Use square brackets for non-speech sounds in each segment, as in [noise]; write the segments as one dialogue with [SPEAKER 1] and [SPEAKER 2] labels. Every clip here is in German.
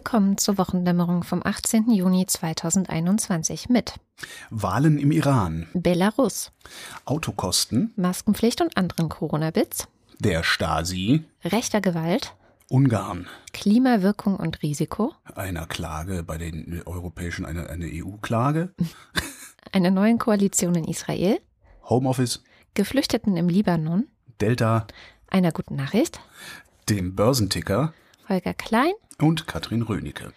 [SPEAKER 1] Willkommen zur Wochendämmerung vom 18. Juni 2021 mit
[SPEAKER 2] Wahlen im Iran,
[SPEAKER 1] Belarus,
[SPEAKER 2] Autokosten,
[SPEAKER 1] Maskenpflicht und anderen Corona-Bits,
[SPEAKER 2] der Stasi,
[SPEAKER 1] rechter Gewalt,
[SPEAKER 2] Ungarn,
[SPEAKER 1] Klimawirkung und Risiko,
[SPEAKER 2] einer Klage bei den Europäischen, eine, eine EU-Klage, [laughs]
[SPEAKER 1] einer neuen Koalition in Israel,
[SPEAKER 2] Homeoffice,
[SPEAKER 1] Geflüchteten im Libanon,
[SPEAKER 2] Delta,
[SPEAKER 1] einer guten Nachricht,
[SPEAKER 2] dem Börsenticker
[SPEAKER 1] Holger Klein
[SPEAKER 2] und Katrin Rönecke.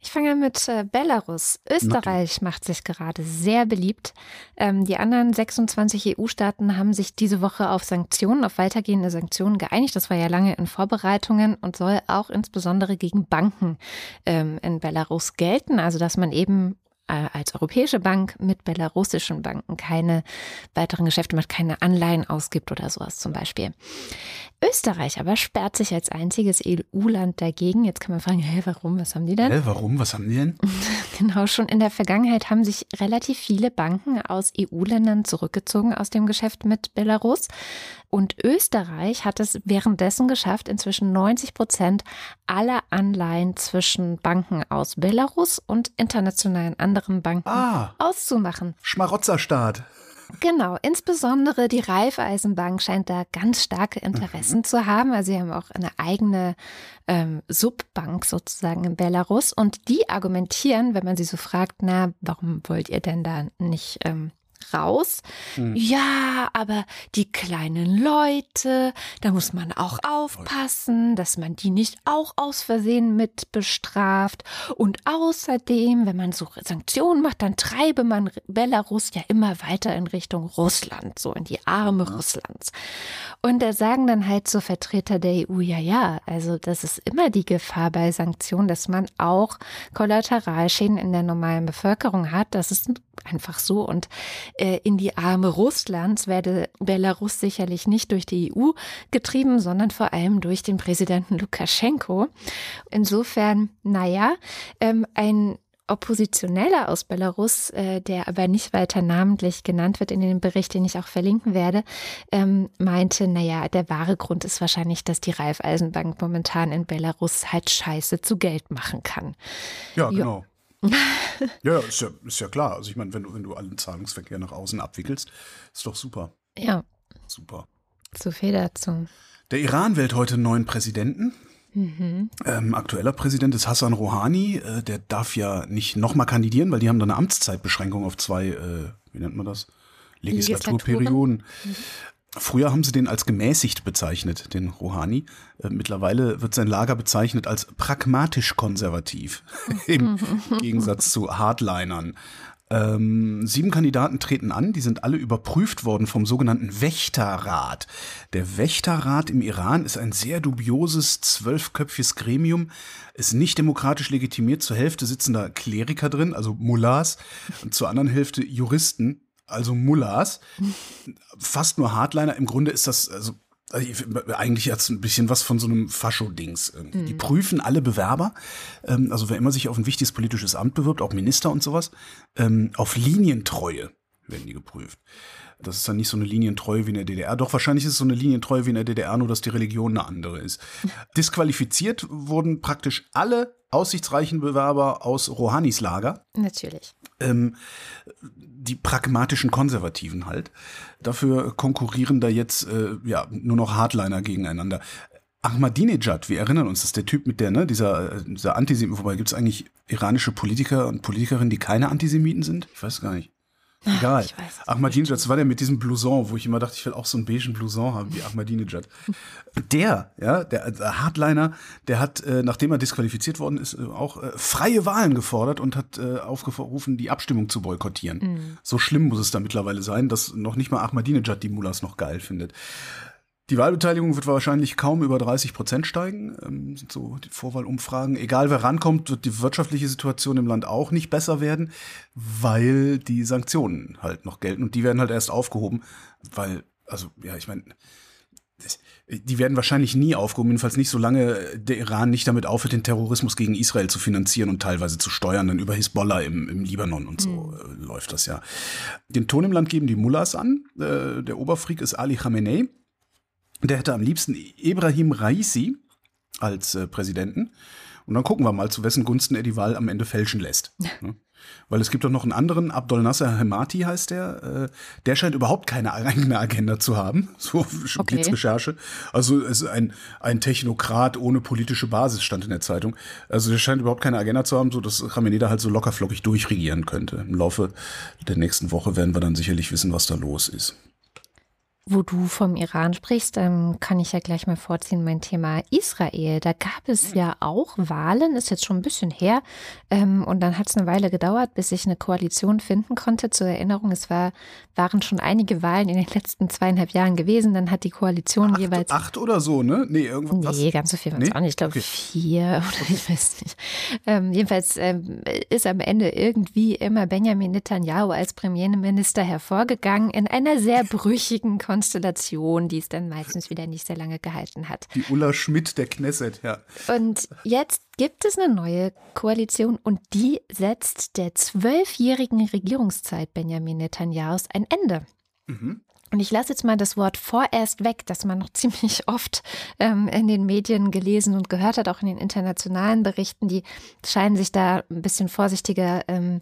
[SPEAKER 1] Ich fange mit äh, Belarus. Österreich macht sich gerade sehr beliebt. Ähm, die anderen 26 EU-Staaten haben sich diese Woche auf Sanktionen, auf weitergehende Sanktionen geeinigt. Das war ja lange in Vorbereitungen und soll auch insbesondere gegen Banken ähm, in Belarus gelten. Also dass man eben als europäische Bank mit belarussischen Banken keine weiteren Geschäfte macht, keine Anleihen ausgibt oder sowas zum Beispiel. Österreich aber sperrt sich als einziges EU-Land dagegen. Jetzt kann man fragen, hey, warum? Was haben die denn?
[SPEAKER 2] Hä, warum? Was haben die denn? [laughs]
[SPEAKER 1] Genau, schon in der Vergangenheit haben sich relativ viele Banken aus EU-Ländern zurückgezogen aus dem Geschäft mit Belarus. Und Österreich hat es währenddessen geschafft, inzwischen 90 Prozent aller Anleihen zwischen Banken aus Belarus und internationalen anderen Banken
[SPEAKER 2] Ah.
[SPEAKER 1] auszumachen.
[SPEAKER 2] Schmarotzerstaat.
[SPEAKER 1] Genau, insbesondere die Raiffeisenbank scheint da ganz starke Interessen zu haben. Also sie haben auch eine eigene ähm, Subbank sozusagen in Belarus und die argumentieren, wenn man sie so fragt, na, warum wollt ihr denn da nicht ähm, raus? Ja, aber die kleinen Leute, da muss man auch aufpassen, dass man die nicht auch aus Versehen mit bestraft. Und außerdem, wenn man so Sanktionen macht, dann treibe man Belarus ja immer weiter in Richtung Russland, so in die Arme Russlands. Und da sagen dann halt so Vertreter der EU, ja, ja, also das ist immer die Gefahr bei Sanktionen, dass man auch Kollateralschäden in der normalen Bevölkerung hat. Das ist einfach so. Und äh, in die Arme Russlands werde Belarus sicherlich nicht durch die EU getrieben, sondern vor allem durch den Präsidenten Lukaschenko. Insofern, naja, ähm, ein Oppositioneller aus Belarus, äh, der aber nicht weiter namentlich genannt wird in dem Bericht, den ich auch verlinken werde, ähm, meinte, naja, der wahre Grund ist wahrscheinlich, dass die Raiffeisenbank momentan in Belarus halt Scheiße zu Geld machen kann.
[SPEAKER 2] Ja, genau. ja, [laughs] ist ja, ist ja klar. Also ich meine, wenn du, wenn du allen Zahlungsverkehr nach außen abwickelst, ist doch super.
[SPEAKER 1] Ja,
[SPEAKER 2] Super.
[SPEAKER 1] so viel dazu.
[SPEAKER 2] Der Iran wählt heute einen neuen Präsidenten. Ähm, aktueller Präsident ist Hassan Rouhani. Äh, der darf ja nicht nochmal kandidieren, weil die haben da eine Amtszeitbeschränkung auf zwei, äh, wie nennt man das? Legislaturperioden. Früher haben sie den als gemäßigt bezeichnet, den Rouhani. Äh, mittlerweile wird sein Lager bezeichnet als pragmatisch konservativ, [laughs] im [laughs] Gegensatz zu Hardlinern. Ähm, sieben Kandidaten treten an, die sind alle überprüft worden vom sogenannten Wächterrat. Der Wächterrat im Iran ist ein sehr dubioses, zwölfköpfiges Gremium, ist nicht demokratisch legitimiert. Zur Hälfte sitzen da Kleriker drin, also Mullahs, und zur anderen Hälfte Juristen, also Mullahs. Fast nur Hardliner. Im Grunde ist das, also also ich- eigentlich jetzt ein bisschen was von so einem Fascho-Dings. irgendwie. Die prüfen alle Bewerber, ähm, also wer immer sich auf ein wichtiges politisches Amt bewirbt, auch Minister und sowas, ähm, auf Linientreue werden die geprüft. Das ist dann nicht so eine Linientreue wie in der DDR. Doch wahrscheinlich ist es so eine Linientreue wie in der DDR, nur dass die Religion eine andere ist. [laughs] Disqualifiziert wurden praktisch alle aussichtsreichen Bewerber aus Rouhanis Lager
[SPEAKER 1] Natürlich.
[SPEAKER 2] ähm, die pragmatischen Konservativen halt. Dafür konkurrieren da jetzt äh, ja nur noch Hardliner gegeneinander. Ahmadinejad, wir erinnern uns, das ist der Typ mit der, ne, dieser, dieser Antisemiten, wobei gibt es eigentlich iranische Politiker und Politikerinnen, die keine Antisemiten sind? Ich weiß gar nicht. Egal. Ahmadinejad, das war der mit diesem Blouson, wo ich immer dachte, ich will auch so einen beigen Blouson haben wie Ahmadinejad. [laughs] Der, ja, der, der Hardliner, der hat, äh, nachdem er disqualifiziert worden ist, äh, auch äh, freie Wahlen gefordert und hat äh, aufgerufen, die Abstimmung zu boykottieren. So schlimm muss es da mittlerweile sein, dass noch nicht mal Ahmadinejad die Mullahs noch geil findet. Die Wahlbeteiligung wird wahrscheinlich kaum über 30 Prozent steigen. Ähm, sind so die Vorwahlumfragen. Egal wer rankommt, wird die wirtschaftliche Situation im Land auch nicht besser werden, weil die Sanktionen halt noch gelten und die werden halt erst aufgehoben, weil also ja, ich meine, die werden wahrscheinlich nie aufgehoben, jedenfalls nicht, solange der Iran nicht damit aufhört, den Terrorismus gegen Israel zu finanzieren und teilweise zu steuern, dann über Hisbollah im, im Libanon und so mhm. läuft das ja. Den Ton im Land geben die Mullahs an. Äh, der Oberfreak ist Ali Khamenei. Der hätte am liebsten Ibrahim Raisi als äh, Präsidenten. Und dann gucken wir mal, zu wessen Gunsten er die Wahl am Ende fälschen lässt. [laughs] Ne? Weil es gibt doch noch einen anderen, Abdol Nasser Hemati heißt der, äh, der scheint überhaupt keine [laughs] eigene Agenda zu haben, [laughs] so okay. Recherche. Also es ist ein, ein Technokrat ohne politische Basis, stand in der Zeitung. Also der scheint überhaupt keine Agenda zu haben, so dass Khamenei da halt so lockerflockig durchregieren könnte. Im Laufe der nächsten Woche werden wir dann sicherlich wissen, was da los ist.
[SPEAKER 1] Wo du vom Iran sprichst, ähm, kann ich ja gleich mal vorziehen, mein Thema Israel. Da gab es ja auch Wahlen, ist jetzt schon ein bisschen her. Ähm, und dann hat es eine Weile gedauert, bis ich eine Koalition finden konnte. Zur Erinnerung, es war, waren schon einige Wahlen in den letzten zweieinhalb Jahren gewesen. Dann hat die Koalition
[SPEAKER 2] acht,
[SPEAKER 1] jeweils.
[SPEAKER 2] Acht oder so, ne? Nee, irgendwas.
[SPEAKER 1] Nee, ganz so viel waren es nee? auch nicht. Ich glaube okay. vier [laughs] oder ich weiß nicht. Ähm, jedenfalls ähm, ist am Ende irgendwie immer Benjamin Netanyahu als Premierminister hervorgegangen in einer sehr brüchigen Koalition. Konstellation, die es dann meistens wieder nicht sehr lange gehalten hat.
[SPEAKER 2] Die Ulla Schmidt der Knesset, ja.
[SPEAKER 1] Und jetzt gibt es eine neue Koalition und die setzt der zwölfjährigen Regierungszeit Benjamin Netanyahus ein Ende. Mhm. Und ich lasse jetzt mal das Wort vorerst weg, das man noch [laughs] ziemlich oft ähm, in den Medien gelesen und gehört hat, auch in den internationalen Berichten. Die scheinen sich da ein bisschen vorsichtiger ähm,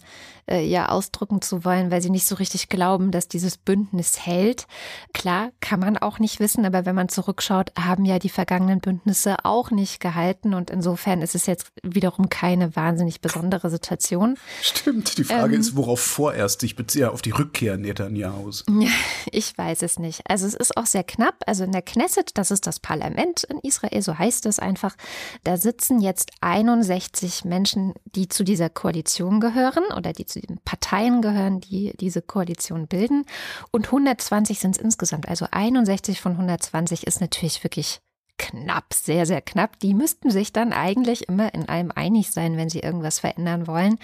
[SPEAKER 1] äh, ja ausdrücken zu wollen, weil sie nicht so richtig glauben, dass dieses Bündnis hält. Klar, kann man auch nicht wissen, aber wenn man zurückschaut, haben ja die vergangenen Bündnisse auch nicht gehalten und insofern ist es jetzt wiederum keine wahnsinnig besondere Situation.
[SPEAKER 2] Stimmt, die Frage ähm, ist, worauf vorerst ich beziehe, auf die Rückkehr Netanjahus.
[SPEAKER 1] Ja, ich weiß es nicht. Also es ist auch sehr knapp. Also in der Knesset, das ist das Parlament in Israel, so heißt es einfach, da sitzen jetzt 61 Menschen, die zu dieser Koalition gehören oder die zu den Parteien gehören, die diese Koalition bilden. Und 120 sind es insgesamt. Also 61 von 120 ist natürlich wirklich knapp, sehr, sehr knapp. Die müssten sich dann eigentlich immer in allem einig sein, wenn sie irgendwas verändern wollen.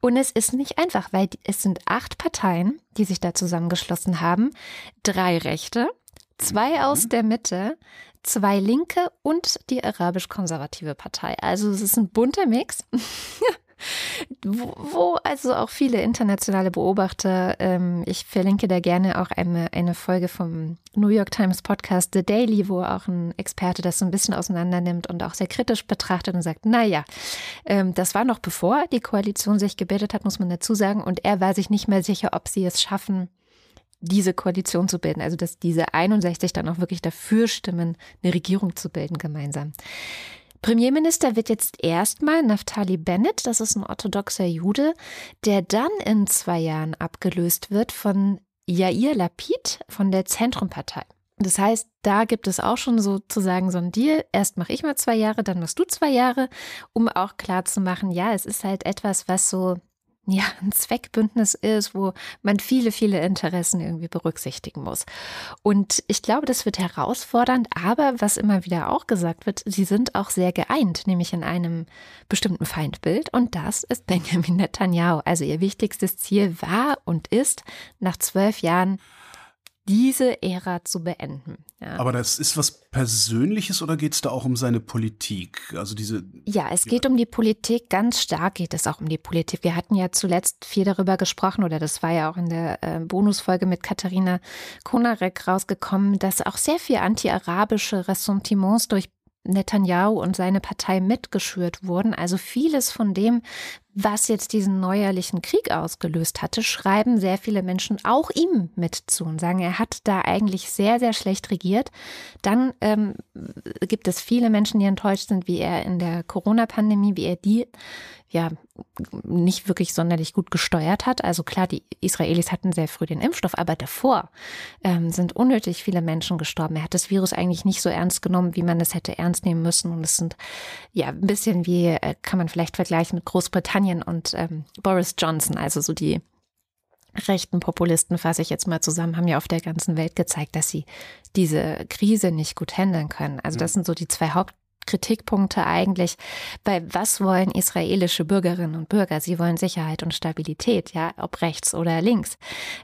[SPEAKER 1] Und es ist nicht einfach, weil es sind acht Parteien, die sich da zusammengeschlossen haben. Drei Rechte, zwei mhm. aus der Mitte, zwei Linke und die arabisch-konservative Partei. Also es ist ein bunter Mix. [laughs] wo, also auch viele internationale Beobachter, ähm, ich verlinke da gerne auch eine, eine Folge vom New York Times Podcast The Daily, wo auch ein Experte das so ein bisschen auseinander nimmt und auch sehr kritisch betrachtet und sagt, naja, ähm, das war noch bevor die Koalition sich gebildet hat, muss man dazu sagen, und er war sich nicht mehr sicher, ob sie es schaffen, diese Koalition zu bilden, also dass diese 61 dann auch wirklich dafür stimmen, eine Regierung zu bilden gemeinsam. Premierminister wird jetzt erstmal Naftali Bennett, das ist ein orthodoxer Jude, der dann in zwei Jahren abgelöst wird von Yair Lapid von der Zentrumpartei. Das heißt, da gibt es auch schon sozusagen so ein Deal. Erst mache ich mal zwei Jahre, dann machst du zwei Jahre, um auch klar zu machen, ja, es ist halt etwas, was so ja, ein Zweckbündnis ist, wo man viele, viele Interessen irgendwie berücksichtigen muss. Und ich glaube, das wird herausfordernd, aber was immer wieder auch gesagt wird, sie sind auch sehr geeint, nämlich in einem bestimmten Feindbild und das ist Benjamin Netanyahu. Also ihr wichtigstes Ziel war und ist, nach zwölf Jahren diese Ära zu beenden.
[SPEAKER 2] Ja. Aber das ist was Persönliches oder geht es da auch um seine Politik? Also diese.
[SPEAKER 1] Ja, es geht um die Politik. Ganz stark geht es auch um die Politik. Wir hatten ja zuletzt viel darüber gesprochen oder das war ja auch in der äh, Bonusfolge mit Katharina Konarek rausgekommen, dass auch sehr viel anti-arabische Ressentiments durch Netanyahu und seine Partei mitgeschürt wurden. Also vieles von dem, was jetzt diesen neuerlichen Krieg ausgelöst hatte, schreiben sehr viele Menschen auch ihm mit zu und sagen, er hat da eigentlich sehr, sehr schlecht regiert. Dann ähm, gibt es viele Menschen, die enttäuscht sind, wie er in der Corona-Pandemie, wie er die ja nicht wirklich sonderlich gut gesteuert hat. Also klar, die Israelis hatten sehr früh den Impfstoff, aber davor ähm, sind unnötig viele Menschen gestorben. Er hat das Virus eigentlich nicht so ernst genommen, wie man es hätte ernst nehmen müssen. Und es sind ja ein bisschen wie, äh, kann man vielleicht vergleichen mit Großbritannien und ähm, Boris Johnson, also so die rechten Populisten, fasse ich jetzt mal zusammen, haben ja auf der ganzen Welt gezeigt, dass sie diese Krise nicht gut handeln können. Also das sind so die zwei Haupt Kritikpunkte eigentlich, weil was wollen israelische Bürgerinnen und Bürger? Sie wollen Sicherheit und Stabilität, ja, ob rechts oder links.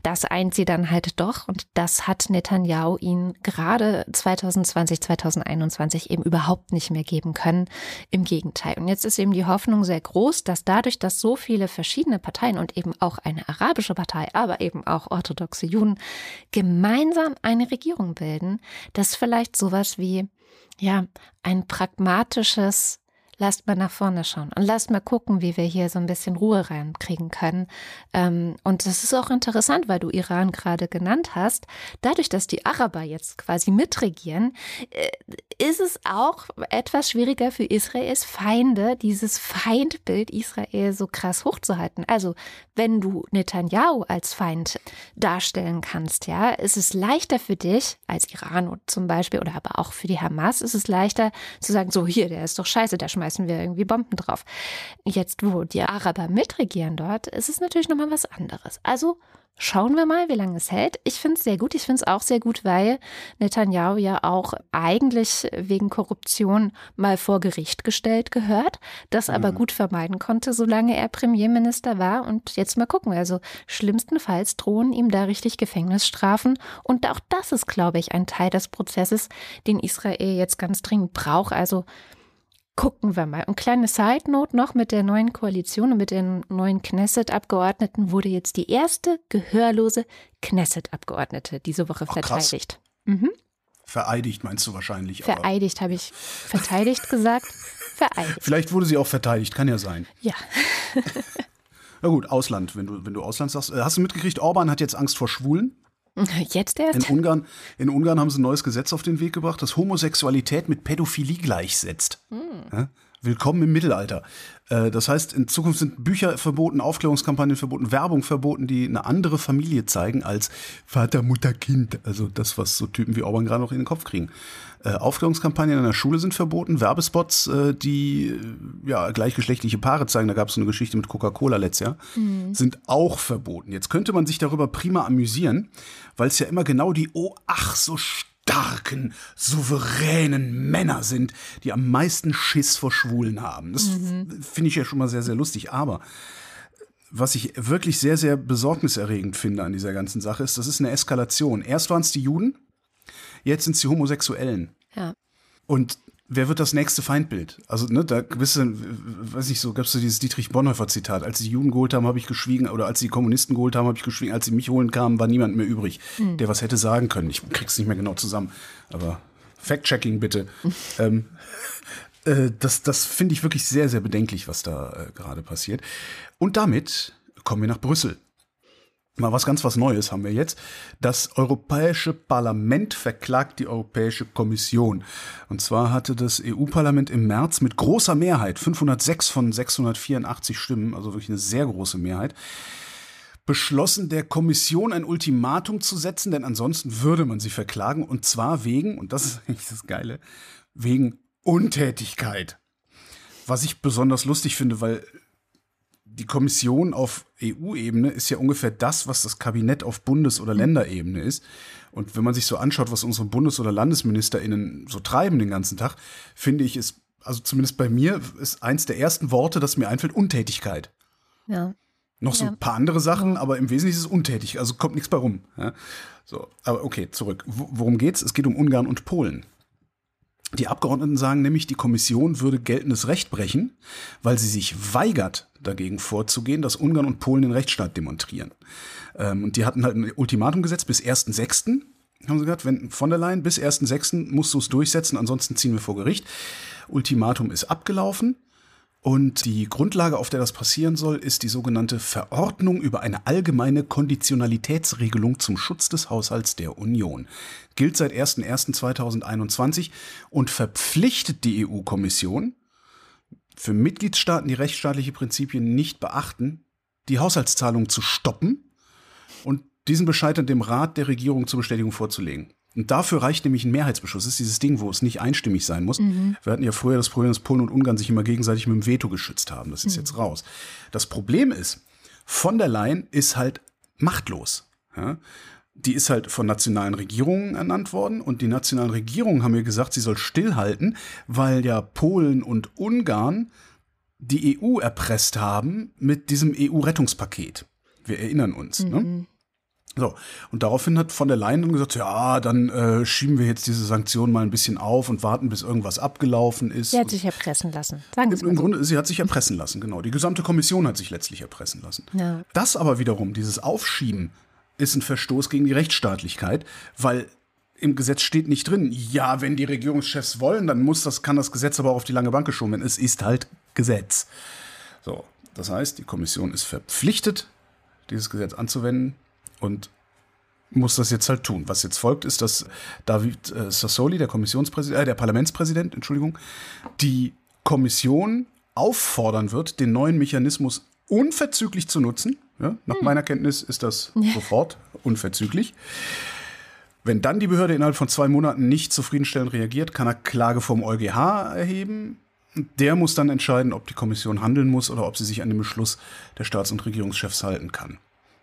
[SPEAKER 1] Das eint sie dann halt doch und das hat Netanyahu ihnen gerade 2020, 2021 eben überhaupt nicht mehr geben können. Im Gegenteil. Und jetzt ist eben die Hoffnung sehr groß, dass dadurch, dass so viele verschiedene Parteien und eben auch eine arabische Partei, aber eben auch orthodoxe Juden gemeinsam eine Regierung bilden, dass vielleicht sowas wie ja, ein pragmatisches lasst mal nach vorne schauen und lasst mal gucken, wie wir hier so ein bisschen Ruhe reinkriegen können. Ähm, und das ist auch interessant, weil du Iran gerade genannt hast. Dadurch, dass die Araber jetzt quasi mitregieren, äh, ist es auch etwas schwieriger für Israels Feinde, dieses Feindbild Israel so krass hochzuhalten. Also, wenn du Netanyahu als Feind darstellen kannst, ja, ist es leichter für dich als Iran zum Beispiel oder aber auch für die Hamas ist es leichter zu sagen, so hier, der ist doch scheiße, der schmeißt schmeißen wir irgendwie Bomben drauf. Jetzt, wo die Araber mitregieren dort, ist es natürlich nochmal was anderes. Also Schauen wir mal, wie lange es hält. Ich finde es sehr gut. Ich finde es auch sehr gut, weil Netanyahu ja auch eigentlich wegen Korruption mal vor Gericht gestellt gehört, das aber mhm. gut vermeiden konnte, solange er Premierminister war. Und jetzt mal gucken. Also schlimmstenfalls drohen ihm da richtig Gefängnisstrafen. Und auch das ist, glaube ich, ein Teil des Prozesses, den Israel jetzt ganz dringend braucht. Also gucken wir mal. Und kleine Side Note noch mit der neuen Koalition und mit den neuen Knesset-Abgeordneten wurde jetzt die erste gehörlose Knesset-Abgeordnete diese Woche Ach, verteidigt. Mhm.
[SPEAKER 2] Vereidigt meinst du wahrscheinlich.
[SPEAKER 1] Vereidigt habe ich [laughs] verteidigt gesagt. Vereidigt.
[SPEAKER 2] Vielleicht wurde sie auch verteidigt, kann ja sein.
[SPEAKER 1] Ja. [laughs]
[SPEAKER 2] Na gut, Ausland, wenn du, wenn du Ausland sagst. Äh, hast du mitgekriegt, Orban hat jetzt Angst vor Schwulen? [laughs]
[SPEAKER 1] Jetzt erst?
[SPEAKER 2] In Ungarn, in Ungarn haben sie ein neues Gesetz auf den Weg gebracht, das Homosexualität mit Pädophilie gleichsetzt. Hm. Ja? Willkommen im Mittelalter. Äh, das heißt, in Zukunft sind Bücher verboten, Aufklärungskampagnen verboten, Werbung verboten, die eine andere Familie zeigen als Vater, Mutter, Kind. Also das, was so Typen wie Orban gerade noch in den Kopf kriegen. Äh, Aufklärungskampagnen in der Schule sind verboten, Werbespots, äh, die ja gleichgeschlechtliche Paare zeigen, da gab es so eine Geschichte mit Coca-Cola letztes Jahr, mhm. sind auch verboten. Jetzt könnte man sich darüber prima amüsieren, weil es ja immer genau die oh ach so starken, souveränen Männer sind, die am meisten Schiss vor Schwulen haben. Das mhm. finde ich ja schon mal sehr, sehr lustig. Aber was ich wirklich sehr, sehr besorgniserregend finde an dieser ganzen Sache ist, das ist eine Eskalation. Erst waren es die Juden, jetzt sind es die Homosexuellen.
[SPEAKER 1] Ja.
[SPEAKER 2] Und wer wird das nächste Feindbild? Also, ne, da bist du, weiß ich so, gab es so dieses Dietrich Bonhoeffer-Zitat. Als die Juden geholt haben, habe ich geschwiegen, oder als die Kommunisten geholt haben, habe ich geschwiegen. Als sie mich holen kamen, war niemand mehr übrig, mhm. der was hätte sagen können. Ich krieg's nicht mehr genau zusammen. Aber Fact-Checking bitte. [laughs] ähm, äh, das das finde ich wirklich sehr, sehr bedenklich, was da äh, gerade passiert. Und damit kommen wir nach Brüssel. Mal was ganz was Neues haben wir jetzt. Das Europäische Parlament verklagt die Europäische Kommission. Und zwar hatte das EU-Parlament im März mit großer Mehrheit, 506 von 684 Stimmen, also wirklich eine sehr große Mehrheit, beschlossen, der Kommission ein Ultimatum zu setzen, denn ansonsten würde man sie verklagen. Und zwar wegen, und das ist [laughs] eigentlich das Geile, wegen Untätigkeit. Was ich besonders lustig finde, weil die Kommission auf EU-Ebene ist ja ungefähr das, was das Kabinett auf Bundes- oder Länderebene ist. Und wenn man sich so anschaut, was unsere Bundes- oder LandesministerInnen so treiben den ganzen Tag, finde ich, ist, also zumindest bei mir, ist eins der ersten Worte, das mir einfällt, Untätigkeit.
[SPEAKER 1] Ja.
[SPEAKER 2] Noch so ja. ein paar andere Sachen, aber im Wesentlichen ist es untätig, also kommt nichts bei rum. Ja? So, aber okay, zurück. Worum geht's? Es geht um Ungarn und Polen. Die Abgeordneten sagen nämlich, die Kommission würde geltendes Recht brechen, weil sie sich weigert, dagegen vorzugehen, dass Ungarn und Polen den Rechtsstaat demonstrieren. Ähm, und die hatten halt ein Ultimatum gesetzt bis 1.6., haben sie gesagt, wenn von der Leyen bis 1.6. musst du es durchsetzen, ansonsten ziehen wir vor Gericht. Ultimatum ist abgelaufen. Und die Grundlage, auf der das passieren soll, ist die sogenannte Verordnung über eine allgemeine Konditionalitätsregelung zum Schutz des Haushalts der Union. Gilt seit 01.01.2021 und verpflichtet die EU-Kommission, für Mitgliedstaaten, die rechtsstaatliche Prinzipien nicht beachten, die Haushaltszahlungen zu stoppen und diesen Bescheid dem Rat der Regierung zur Bestätigung vorzulegen. Und dafür reicht nämlich ein Mehrheitsbeschluss. Das ist dieses Ding, wo es nicht einstimmig sein muss. Mhm. Wir hatten ja früher das Problem, dass Polen und Ungarn sich immer gegenseitig mit dem Veto geschützt haben. Das ist mhm. jetzt raus. Das Problem ist, von der Leyen ist halt machtlos. Ja? die ist halt von nationalen Regierungen ernannt worden und die nationalen Regierungen haben mir gesagt, sie soll stillhalten, weil ja Polen und Ungarn die EU erpresst haben mit diesem EU-Rettungspaket. Wir erinnern uns. Ne? Mhm. Ne? So, und daraufhin hat von der Leyen dann gesagt, ja, dann äh, schieben wir jetzt diese Sanktionen mal ein bisschen auf und warten, bis irgendwas abgelaufen ist.
[SPEAKER 1] Sie hat sich erpressen lassen. Sagen
[SPEAKER 2] Im, im Grunde, sie hat sich erpressen lassen, genau. Die gesamte Kommission hat sich letztlich erpressen lassen. Ja. Das aber wiederum, dieses Aufschieben, ist ein Verstoß gegen die Rechtsstaatlichkeit, weil im Gesetz steht nicht drin, ja, wenn die Regierungschefs wollen, dann muss das, kann das Gesetz aber auch auf die lange Bank geschoben werden. Es ist halt Gesetz. So, das heißt, die Kommission ist verpflichtet, dieses Gesetz anzuwenden und muss das jetzt halt tun. Was jetzt folgt, ist, dass David äh, Sassoli, der Kommissionspräsident, äh, der Parlamentspräsident, Entschuldigung, die Kommission auffordern wird, den neuen Mechanismus unverzüglich zu nutzen. Ja, nach hm. meiner Kenntnis ist das sofort unverzüglich. Wenn dann die Behörde innerhalb von zwei Monaten nicht zufriedenstellend reagiert, kann er Klage vom EuGH erheben. Der muss dann entscheiden, ob die Kommission handeln muss oder ob sie sich an den Beschluss der Staats- und Regierungschefs halten kann.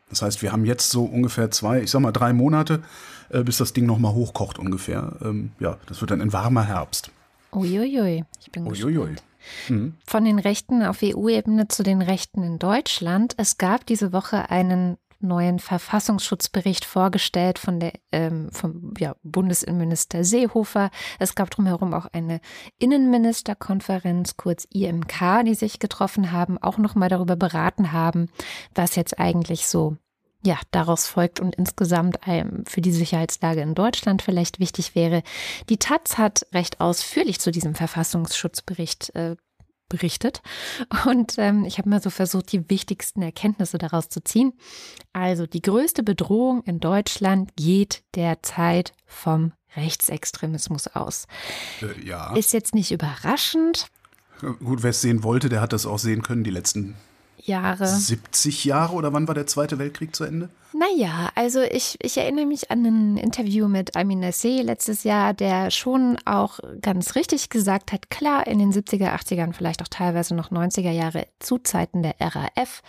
[SPEAKER 2] Das heißt, wir haben jetzt so ungefähr zwei, ich sag mal drei Monate, äh, bis das Ding nochmal hochkocht ungefähr. Ähm, ja, das wird dann ein warmer Herbst.
[SPEAKER 1] Uiuiui, ich bin Uiuiui. gespannt. Mhm. Von den Rechten auf EU-Ebene zu den Rechten in Deutschland. Es gab diese Woche einen neuen Verfassungsschutzbericht vorgestellt von der, ähm, vom ja, Bundesinnenminister Seehofer. Es gab drumherum auch eine Innenministerkonferenz, kurz IMK, die sich getroffen haben, auch nochmal darüber beraten haben, was jetzt eigentlich so ja, daraus folgt und insgesamt ähm, für die Sicherheitslage in Deutschland vielleicht wichtig wäre. Die Taz hat recht ausführlich zu diesem Verfassungsschutzbericht äh, berichtet. Und ähm, ich habe mal so versucht, die wichtigsten Erkenntnisse daraus zu ziehen. Also die größte Bedrohung in Deutschland geht derzeit vom Rechtsextremismus aus. Äh, ja. Ist jetzt nicht überraschend.
[SPEAKER 2] Gut, wer es sehen wollte, der hat das auch sehen können die letzten
[SPEAKER 1] Jahre.
[SPEAKER 2] 70 Jahre oder wann war der Zweite Weltkrieg zu Ende?
[SPEAKER 1] Naja, also ich, ich erinnere mich an ein Interview mit Amin Nasseh letztes Jahr, der schon auch ganz richtig gesagt hat, klar, in den 70er, 80ern, vielleicht auch teilweise noch 90er Jahre zu Zeiten der RAF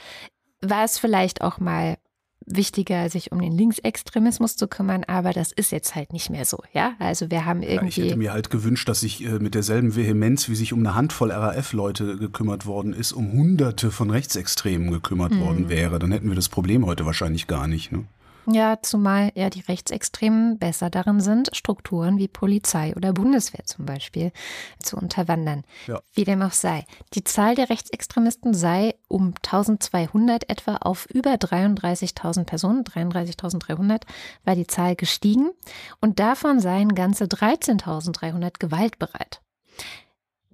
[SPEAKER 1] war es vielleicht auch mal wichtiger, sich um den Linksextremismus zu kümmern, aber das ist jetzt halt nicht mehr so, ja? Also wir haben irgendwie. Ja,
[SPEAKER 2] ich hätte mir halt gewünscht, dass sich äh, mit derselben Vehemenz, wie sich um eine Handvoll RAF-Leute gekümmert worden ist, um Hunderte von Rechtsextremen gekümmert mhm. worden wäre. Dann hätten wir das Problem heute wahrscheinlich gar nicht. Ne?
[SPEAKER 1] Ja, zumal ja die Rechtsextremen besser darin sind, Strukturen wie Polizei oder Bundeswehr zum Beispiel zu unterwandern. Ja. Wie dem auch sei. Die Zahl der Rechtsextremisten sei um 1200 etwa auf über 33.000 Personen, 33.300 war die Zahl gestiegen und davon seien ganze 13.300 gewaltbereit.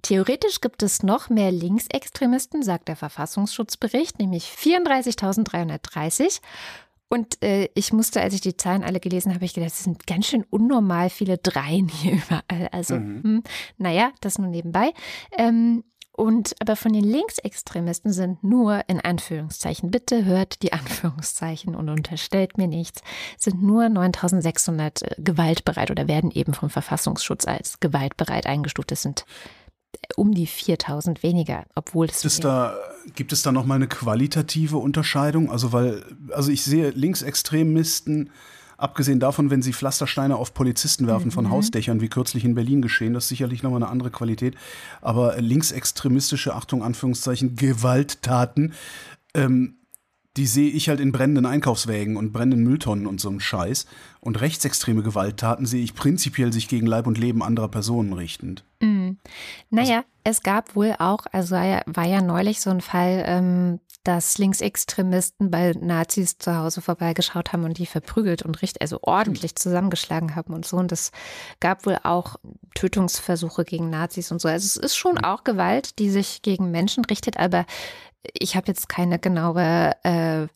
[SPEAKER 1] Theoretisch gibt es noch mehr Linksextremisten, sagt der Verfassungsschutzbericht, nämlich 34.330 und äh, ich musste, als ich die Zahlen alle gelesen habe, ich gedacht, das sind ganz schön unnormal viele Dreien hier [laughs] überall. Also, mhm. hm, naja, das nur nebenbei. Ähm, und aber von den Linksextremisten sind nur in Anführungszeichen, bitte hört die Anführungszeichen und unterstellt mir nichts, sind nur 9600 äh, gewaltbereit oder werden eben vom Verfassungsschutz als gewaltbereit eingestuft. Das sind um die 4000 weniger, obwohl es.
[SPEAKER 2] Ist da, gibt es da nochmal eine qualitative Unterscheidung? Also, weil, also ich sehe Linksextremisten, abgesehen davon, wenn sie Pflastersteine auf Polizisten werfen mhm. von Hausdächern, wie kürzlich in Berlin geschehen, das ist sicherlich nochmal eine andere Qualität. Aber linksextremistische, Achtung, Anführungszeichen, Gewalttaten, ähm, die sehe ich halt in brennenden Einkaufswägen und brennenden Mülltonnen und so einem Scheiß. Und rechtsextreme Gewalttaten sehe ich prinzipiell sich gegen Leib und Leben anderer Personen richtend.
[SPEAKER 1] Mhm. Naja, also, es gab wohl auch, also war ja, war ja neulich so ein Fall, ähm, dass Linksextremisten bei Nazis zu Hause vorbeigeschaut haben und die verprügelt und richtig, also ordentlich zusammengeschlagen haben und so. Und es gab wohl auch Tötungsversuche gegen Nazis und so. Also es ist schon mhm. auch Gewalt, die sich gegen Menschen richtet, aber ich habe jetzt keine genaue äh,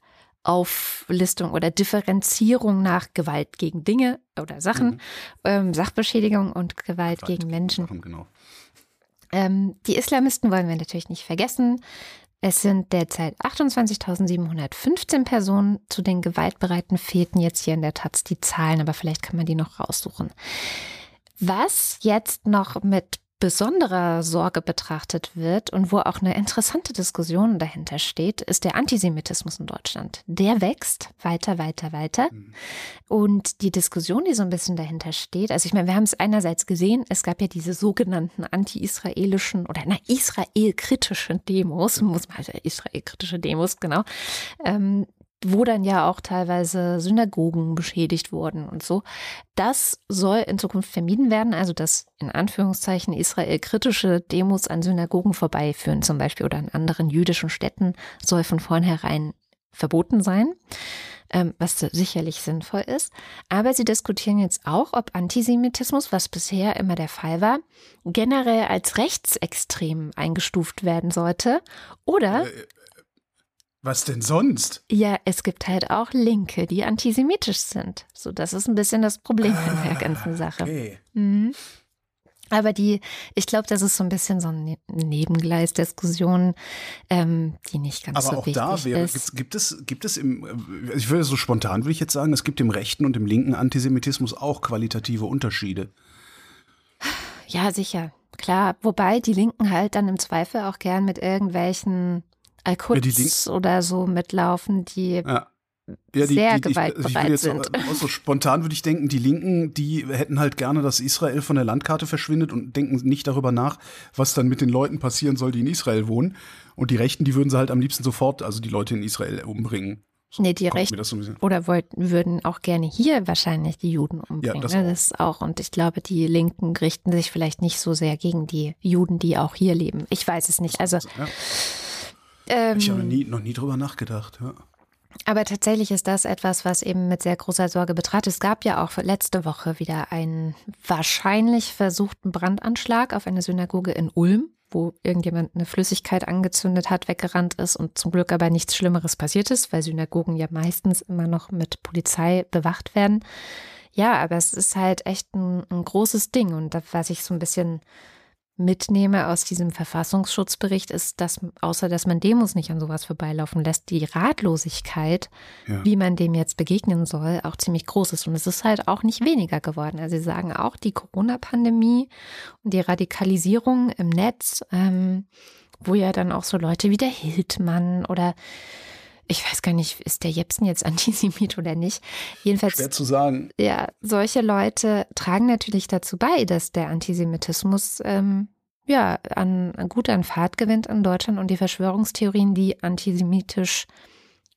[SPEAKER 1] Auflistung oder Differenzierung nach Gewalt gegen Dinge oder Sachen, mhm. ähm, Sachbeschädigung und Gewalt, Gewalt gegen Menschen. Genau. ähm, die Islamisten wollen wir natürlich nicht vergessen. Es sind derzeit 28.715 Personen. Zu den Gewaltbereiten fehlten jetzt hier in der Taz die Zahlen, aber vielleicht kann man die noch raussuchen. Was jetzt noch mit besonderer Sorge betrachtet wird und wo auch eine interessante Diskussion dahinter steht, ist der Antisemitismus in Deutschland. Der wächst weiter, weiter, weiter. Mhm. Und die Diskussion, die so ein bisschen dahinter steht, also ich meine, wir haben es einerseits gesehen, es gab ja diese sogenannten anti-israelischen oder na, israelkritischen Demos, muss man also israelkritische Demos, genau, ähm, wo dann ja auch teilweise Synagogen beschädigt wurden und so. Das soll in Zukunft vermieden werden, also dass in Anführungszeichen Israel kritische Demos an Synagogen vorbeiführen zum Beispiel oder an anderen jüdischen Städten soll von vornherein verboten sein, ähm, was sicherlich sinnvoll ist. Aber sie diskutieren jetzt auch, ob Antisemitismus, was bisher immer der Fall war, generell als rechtsextrem eingestuft werden sollte oder äh,
[SPEAKER 2] was denn sonst?
[SPEAKER 1] Ja, es gibt halt auch Linke, die antisemitisch sind. So, das ist ein bisschen das Problem ah, in der ganzen Sache. Okay. Mhm. Aber die, ich glaube, das ist so ein bisschen so eine ne-, Nebengleisdiskussion, ähm, die nicht ganz Aber so wichtig
[SPEAKER 2] da wäre,
[SPEAKER 1] ist.
[SPEAKER 2] Gibt es, gibt es im, ich würde so spontan würde ich jetzt sagen, es gibt im rechten und im linken Antisemitismus auch qualitative Unterschiede.
[SPEAKER 1] Ja, sicher, klar. Wobei die Linken halt dann im Zweifel auch gern mit irgendwelchen Al-Quds oder so mitlaufen, die ja. Ja, die, sehr die, gewaltbereit ich, sind.
[SPEAKER 2] Auch, so spontan würde ich denken, die Linken, die hätten halt gerne, dass Israel von der Landkarte verschwindet und denken nicht darüber nach, was dann mit den Leuten passieren soll, die in Israel wohnen. Und die Rechten, die würden sie halt am liebsten sofort, also die Leute in Israel umbringen.
[SPEAKER 1] So nee, die Rechten so oder wollten, würden auch gerne hier wahrscheinlich die Juden umbringen. Ja, das, ne? das ist auch. Und ich glaube, die Linken richten sich vielleicht nicht so sehr gegen die Juden, die auch hier leben. Ich weiß es nicht. Also ja.
[SPEAKER 2] Ähm, ich habe nie, noch nie drüber nachgedacht. Ja.
[SPEAKER 1] Aber tatsächlich ist das etwas, was eben mit sehr großer Sorge betrachtet. Es gab ja auch letzte Woche wieder einen wahrscheinlich versuchten Brandanschlag auf eine Synagoge in Ulm, wo irgendjemand eine Flüssigkeit angezündet hat, weggerannt ist und zum Glück aber nichts Schlimmeres passiert ist, weil Synagogen ja meistens immer noch mit Polizei bewacht werden. Ja, aber es ist halt echt ein, ein großes Ding und da, was ich so ein bisschen mitnehme aus diesem Verfassungsschutzbericht, ist, dass außer dass man Demos nicht an sowas vorbeilaufen lässt, die Ratlosigkeit, ja. wie man dem jetzt begegnen soll, auch ziemlich groß ist. Und es ist halt auch nicht weniger geworden. Also sie sagen auch, die Corona-Pandemie und die Radikalisierung im Netz, ähm, wo ja dann auch so Leute wie der Hildmann oder ich weiß gar nicht, ist der Jepsen jetzt [laughs] Antisemit oder nicht?
[SPEAKER 2] Jedenfalls. Schwer zu sagen.
[SPEAKER 1] Ja, solche Leute tragen natürlich dazu bei, dass der Antisemitismus ähm, ja an, gut an Fahrt gewinnt in Deutschland und die Verschwörungstheorien, die antisemitisch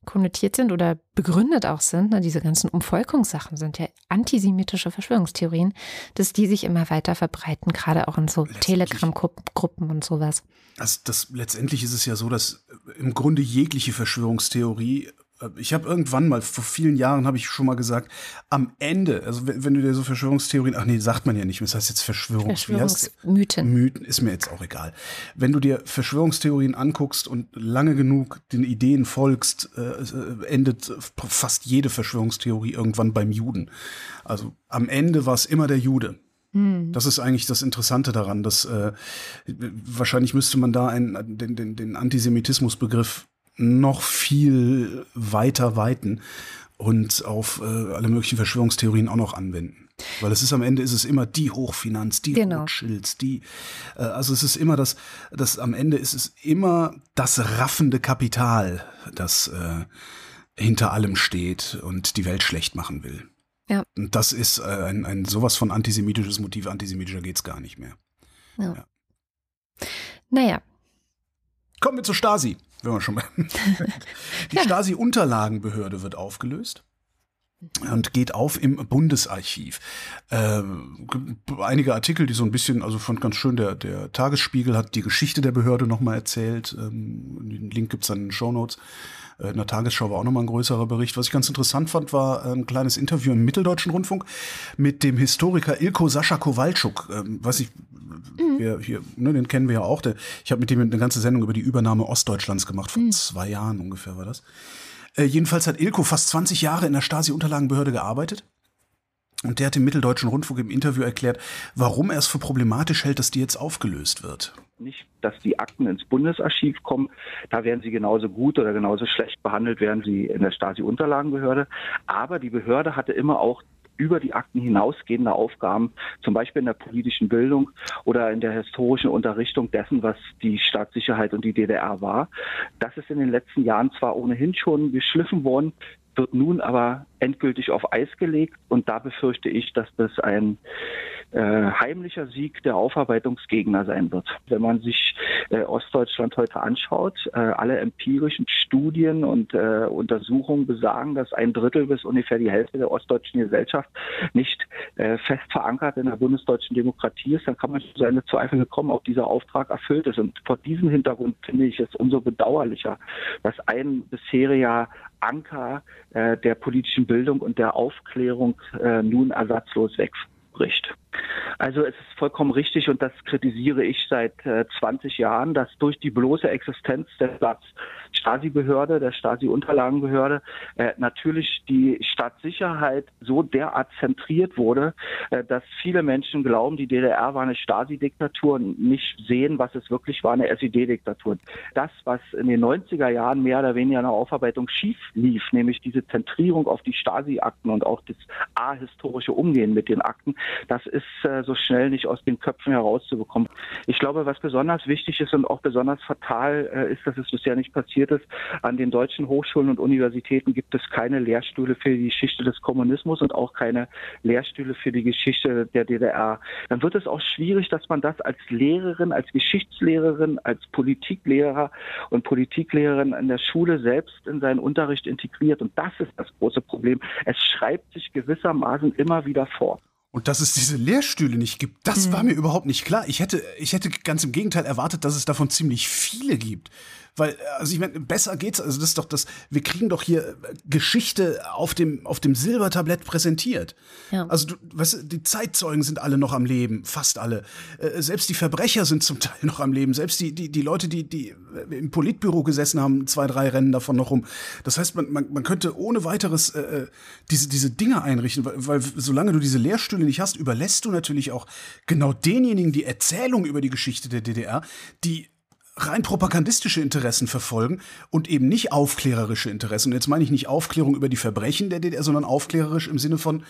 [SPEAKER 1] konnotiert sind oder begründet auch sind, ne, diese ganzen Umvolkungssachen sind ja antisemitische Verschwörungstheorien, dass die sich immer weiter verbreiten, gerade auch in so Telegram-Gruppen und sowas.
[SPEAKER 2] Also das, letztendlich ist es ja so, dass im Grunde jegliche Verschwörungstheorie ich habe irgendwann mal, vor vielen Jahren habe ich schon mal gesagt, am Ende, also wenn, wenn, du dir so Verschwörungstheorien, ach nee, sagt man ja nicht, das heißt jetzt Verschwörungs
[SPEAKER 1] Verschwörungsmythen.
[SPEAKER 2] Mythen ist mir jetzt auch egal. Wenn du dir Verschwörungstheorien anguckst und lange genug den Ideen folgst, äh, äh endet fast jede Verschwörungstheorie irgendwann beim Juden. Also am Ende war es immer der Jude. Hm. Das ist eigentlich das Interessante daran, dass äh, wahrscheinlich müsste man da einen, den, den, den Antisemitismusbegriff noch viel weiter weiten und auf äh, alle möglichen Verschwörungstheorien auch noch anwenden. Weil es ist am Ende ist es immer die Hochfinanz, die genau. Rothschilds, die äh, also es ist immer das, das am Ende ist es immer das raffende Kapital, das äh, hinter allem steht und die Welt schlecht machen will. Ja. Und das ist äh, ein, ein sowas von antisemitisches Motiv, antisemitischer geht's gar nicht mehr. Ja. ja.
[SPEAKER 1] Naja.
[SPEAKER 2] Kommen wir zur Stasi wenn wir schon mal. [laughs] Die. Stasi-Unterlagenbehörde wird aufgelöst und geht auf im Bundesarchiv. Äh, einige Artikel, die so ein bisschen, also fand ganz schön, der, der Tagesspiegel hat die Geschichte der Behörde nochmal erzählt. Ähm, den Link gibt's dann in den Show Notes. Äh, in der Tagesschau war auch nochmal ein größerer Bericht. Was ich ganz interessant fand, war ein kleines Interview im Mitteldeutschen Rundfunk mit dem Historiker Ilko Sascha Kowalczuk. Ähm, weiß ich, mhm. wer hier, ne, den kennen wir ja auch. Der, ich habe mit dem eine ganze Sendung über die Übernahme Ostdeutschlands gemacht. Vor mhm. zwei Jahren ungefähr war das. Äh, jedenfalls hat Ilko fast 20 Jahre in der Stasi-Unterlagenbehörde gearbeitet. Und der hat im Mitteldeutschen Rundfunk im Interview erklärt, warum er es für problematisch hält, dass die jetzt aufgelöst wird
[SPEAKER 3] nicht, dass die Akten ins Bundesarchiv kommen. Da werden sie genauso gut oder genauso schlecht behandelt, werden sie in der Stasi-Unterlagenbehörde. Aber die Behörde hatte immer auch über die Akten hinausgehende Aufgaben, zum Beispiel in der politischen Bildung oder in der historischen Unterrichtung dessen, was die Staatssicherheit und die DDR war. Das ist in den letzten Jahren zwar ohnehin schon geschliffen worden, wird nun aber endgültig auf Eis gelegt und da befürchte ich, dass das ein äh, heimlicher Sieg der Aufarbeitungsgegner sein wird. Wenn man sich äh, Ostdeutschland heute anschaut, äh, alle empirischen Studien und äh, Untersuchungen besagen, dass ein Drittel bis ungefähr die Hälfte der ostdeutschen Gesellschaft nicht äh, fest verankert in der bundesdeutschen Demokratie ist, dann kann man zu seine Zweifel gekommen, ob dieser Auftrag erfüllt ist. Und vor diesem Hintergrund finde ich es umso bedauerlicher, dass ein bisheriger Anker äh, der politischen Bildung und der Aufklärung äh, nun ersatzlos wegbricht. Also es ist vollkommen richtig und das kritisiere ich seit äh, 20 Jahren, dass durch die bloße Existenz der Stasi-Behörde, der Stasi-Unterlagenbehörde, äh, natürlich die Staatssicherheit so derart zentriert wurde, äh, dass viele Menschen glauben, die DDR war eine Stasi-Diktatur und nicht sehen, was es wirklich war, eine SED-Diktatur. Das, was in den 90er Jahren mehr oder weniger in der Aufarbeitung schief lief, nämlich diese Zentrierung auf die Stasi-Akten und auch das ahistorische Umgehen mit den Akten, das ist äh, so schnell nicht aus den Köpfen herauszubekommen. Ich glaube, was besonders wichtig ist und auch besonders fatal äh, ist, dass es bisher nicht passiert ist, an den deutschen Hochschulen und Universitäten gibt es keine Lehrstühle für die Geschichte des Kommunismus und auch keine Lehrstühle für die Geschichte der DDR. Dann wird es auch schwierig, dass man das als Lehrerin, als Geschichtslehrerin, als Politiklehrer und Politiklehrerin in der Schule selbst in seinen Unterricht integriert. Und das ist das große Problem. Es schreibt sich gewissermaßen immer wieder vor.
[SPEAKER 2] Und dass es diese Lehrstühle nicht gibt, das mhm. war mir überhaupt nicht klar. Ich hätte, ich hätte ganz im Gegenteil erwartet, dass es davon ziemlich viele gibt. Weil, also ich meine, besser geht's. Also das ist doch das, wir kriegen doch hier äh, Geschichte auf dem, auf dem Silbertablett präsentiert. Ja. Also du, weißt du, die Zeitzeugen sind alle noch am Leben, fast alle. Äh, selbst die Verbrecher sind zum Teil noch am Leben. Selbst die, die, die Leute, die, die im Politbüro gesessen haben, zwei, drei Rennen davon noch rum. Das heißt, man, man, man könnte ohne weiteres äh, äh diese, diese Dinge einrichten, weil, weil solange du diese Lehrstühle nicht hast, überlässt du natürlich auch genau denjenigen die Erzählung über die Geschichte der DDR, die rein propagandistische Interessen verfolgen und eben nicht aufklärerische Interessen. Und jetzt meine ich nicht Aufklärung über die Verbrechen der DDR, sondern aufklärerisch im Sinne von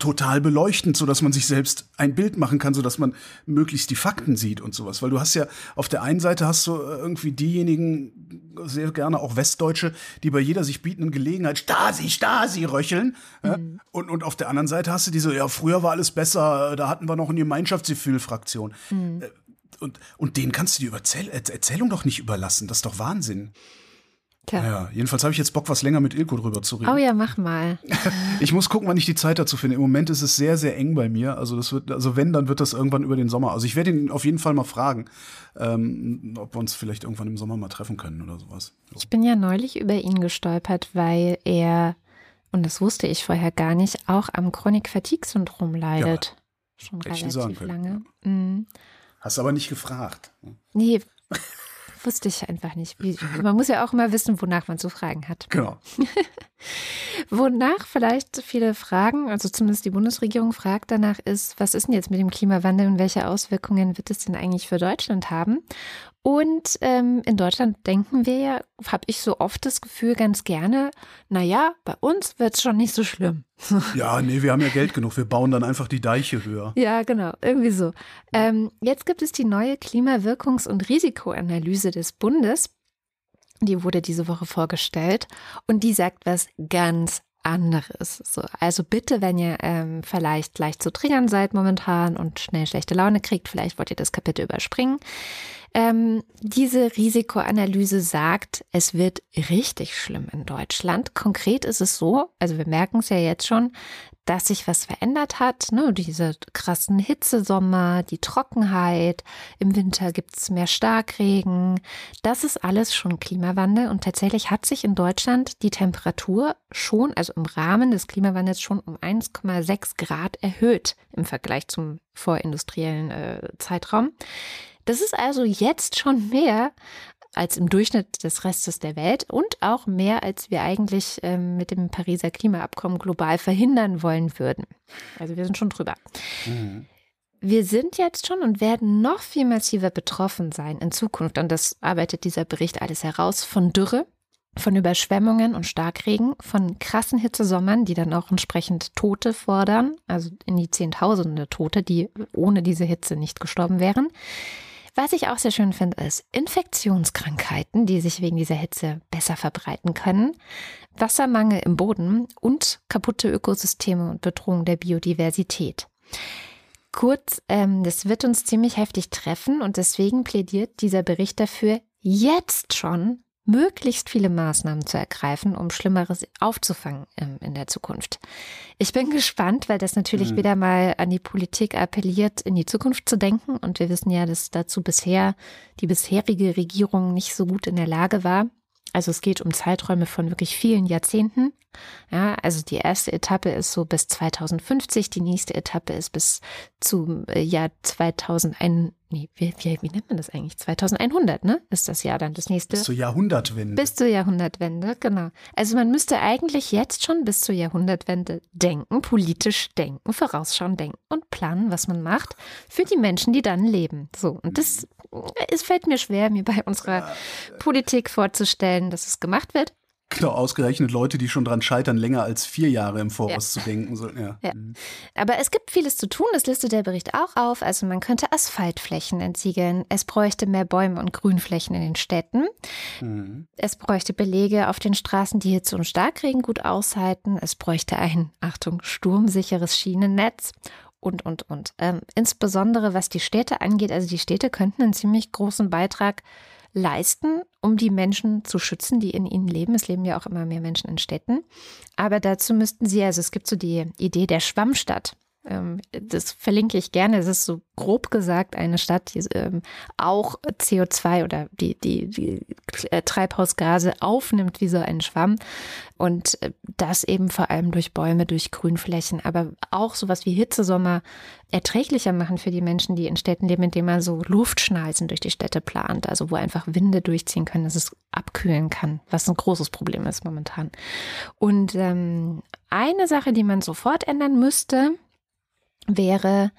[SPEAKER 2] total beleuchtend, so dass man sich selbst ein Bild machen kann, so dass man möglichst die Fakten sieht und sowas. Weil du hast ja auf der einen Seite hast du äh, irgendwie diejenigen sehr gerne auch Westdeutsche, die bei jeder sich bietenden Gelegenheit Stasi, Stasi röcheln. Mhm. Und, und auf der anderen Seite hast du diese, ja, früher war alles besser, da hatten wir noch eine Gemeinschaftsgefühl-Fraktion. Mhm. Und, und denen kannst du die Erzähl Erzählung doch nicht überlassen. Das ist doch Wahnsinn. Tja. Ja, jedenfalls habe ich jetzt Bock, was länger mit Ilko drüber zu reden.
[SPEAKER 1] Oh ja, mach mal. [laughs]
[SPEAKER 2] ich muss gucken, wann ich die Zeit dazu finde. Im Moment ist es sehr, sehr eng bei mir. Also das wird, also wenn, dann wird das irgendwann über den Sommer. Also ich werde ihn auf jeden Fall mal fragen, ähm, ob wir uns vielleicht irgendwann im Sommer mal treffen können oder sowas.
[SPEAKER 1] So. Ich bin ja neulich über ihn gestolpert, weil er, und das wusste ich vorher gar nicht, auch am Chronik-Fatigue-Syndrom leidet. Ja, Schon relativ lange. Mhm.
[SPEAKER 2] Hast aber nicht gefragt.
[SPEAKER 1] Nee, wusste ich einfach nicht. Man muss ja auch immer wissen, wonach man zu fragen hat.
[SPEAKER 2] Genau. [laughs]
[SPEAKER 1] wonach vielleicht viele fragen, also zumindest die Bundesregierung fragt danach, ist, was ist denn jetzt mit dem Klimawandel und welche Auswirkungen wird es denn eigentlich für Deutschland haben? Und ähm, in Deutschland denken wir ja, habe ich so oft das Gefühl ganz gerne, naja, bei uns wird es schon nicht so schlimm. [laughs]
[SPEAKER 2] Ja, nee, wir haben ja Geld genug, wir bauen dann einfach die Deiche höher.
[SPEAKER 1] Ja, genau, irgendwie so. Ähm, jetzt gibt es die neue Klimawirkungs- und Risikoanalyse des Bundes. Die wurde diese Woche vorgestellt und die sagt was ganz anderes. So, also bitte, wenn ihr ähm, vielleicht leicht zu triggern seid momentan und schnell schlechte Laune kriegt, vielleicht wollt ihr das Kapitel überspringen. Ähm, diese Risikoanalyse sagt, es wird richtig schlimm in Deutschland. Konkret ist es so, also wir merken es ja jetzt schon, dass sich was verändert hat. Ne? Diese krassen Hitzesommer, die Trockenheit, im Winter gibt es mehr Starkregen. Das ist alles schon Klimawandel und tatsächlich hat sich in Deutschland die Temperatur schon, also im Rahmen des Klimawandels schon um 1,6 Grad erhöht im Vergleich zum vorindustriellen äh, Zeitraum. Das ist also jetzt schon mehr als im Durchschnitt des Restes der Welt und auch mehr, als wir eigentlich ähm, mit dem Pariser Klimaabkommen global verhindern wollen würden. Also wir sind schon drüber. Mhm. Wir sind jetzt schon und werden noch viel massiver betroffen sein in Zukunft. Und das arbeitet dieser Bericht alles heraus von Dürre, von Überschwemmungen und Starkregen, von krassen Hitzesommern, die dann auch entsprechend Tote fordern, also in die Zehntausende Tote, die ohne diese Hitze nicht gestorben wären. Was ich auch sehr schön finde, ist Infektionskrankheiten, die sich wegen dieser Hitze besser verbreiten können, Wassermangel im Boden und kaputte Ökosysteme und Bedrohung der Biodiversität. Kurz, ähm, das wird uns ziemlich heftig treffen und deswegen plädiert dieser Bericht dafür, jetzt schon möglichst viele Maßnahmen zu ergreifen, um Schlimmeres aufzufangen ähm, in der Zukunft. Ich bin [laughs] gespannt, weil das natürlich mhm. wieder mal an die Politik appelliert, in die Zukunft zu denken. Und wir wissen ja, dass dazu bisher die bisherige Regierung nicht so gut in der Lage war. Also es geht um Zeiträume von wirklich vielen Jahrzehnten. Ja, also die erste Etappe ist so bis 2050, die nächste Etappe ist bis zum äh, Jahr 2001, nee, wie, wie, wie nennt man das eigentlich? 2100, ne? Ist das Jahr dann das nächste?
[SPEAKER 2] Bis zur Jahrhundertwende.
[SPEAKER 1] Bis zur Jahrhundertwende, genau. Also man müsste eigentlich jetzt schon bis zur Jahrhundertwende denken, politisch denken, vorausschauen, denken und planen, was man macht für die Menschen, die dann leben. So, und das es fällt mir schwer, mir bei unserer Politik vorzustellen, dass es gemacht wird.
[SPEAKER 2] Genau, ausgerechnet Leute, die schon dran scheitern, länger als vier Jahre im Voraus ja. zu denken. So, ja.
[SPEAKER 1] ja. Mhm. Aber es gibt vieles zu tun, das listet der Bericht auch auf. Also man könnte Asphaltflächen entsiegeln. Es bräuchte mehr Bäume und Grünflächen in den Städten. Mhm. Es bräuchte Belege auf den Straßen, die Hitze und Starkregen gut aushalten. Es bräuchte ein, Achtung, sturmsicheres Schienennetz und, und, und. Ähm, insbesondere was die Städte angeht, also die Städte könnten einen ziemlich großen Beitrag leisten, um die Menschen zu schützen, die in ihnen leben. Es leben ja auch immer mehr Menschen in Städten. Aber dazu müssten sie, also es gibt so die Idee der Schwammstadt. Ähm, das verlinke ich gerne. Es ist so grob gesagt eine Stadt, die ähm, auch CO2 oder die, die, die äh, Treibhausgase aufnimmt wie so ein Schwamm. Und äh, das eben vor allem durch Bäume, durch Grünflächen, aber auch sowas wie Hitzesommer erträglicher machen für die Menschen, die in Städten leben, indem man so Luftschneisen durch die Städte plant, also wo einfach Winde durchziehen können, dass es abkühlen kann, was ein großes Problem ist momentan. Und ähm, eine Sache, die man sofort ändern müsste, wäre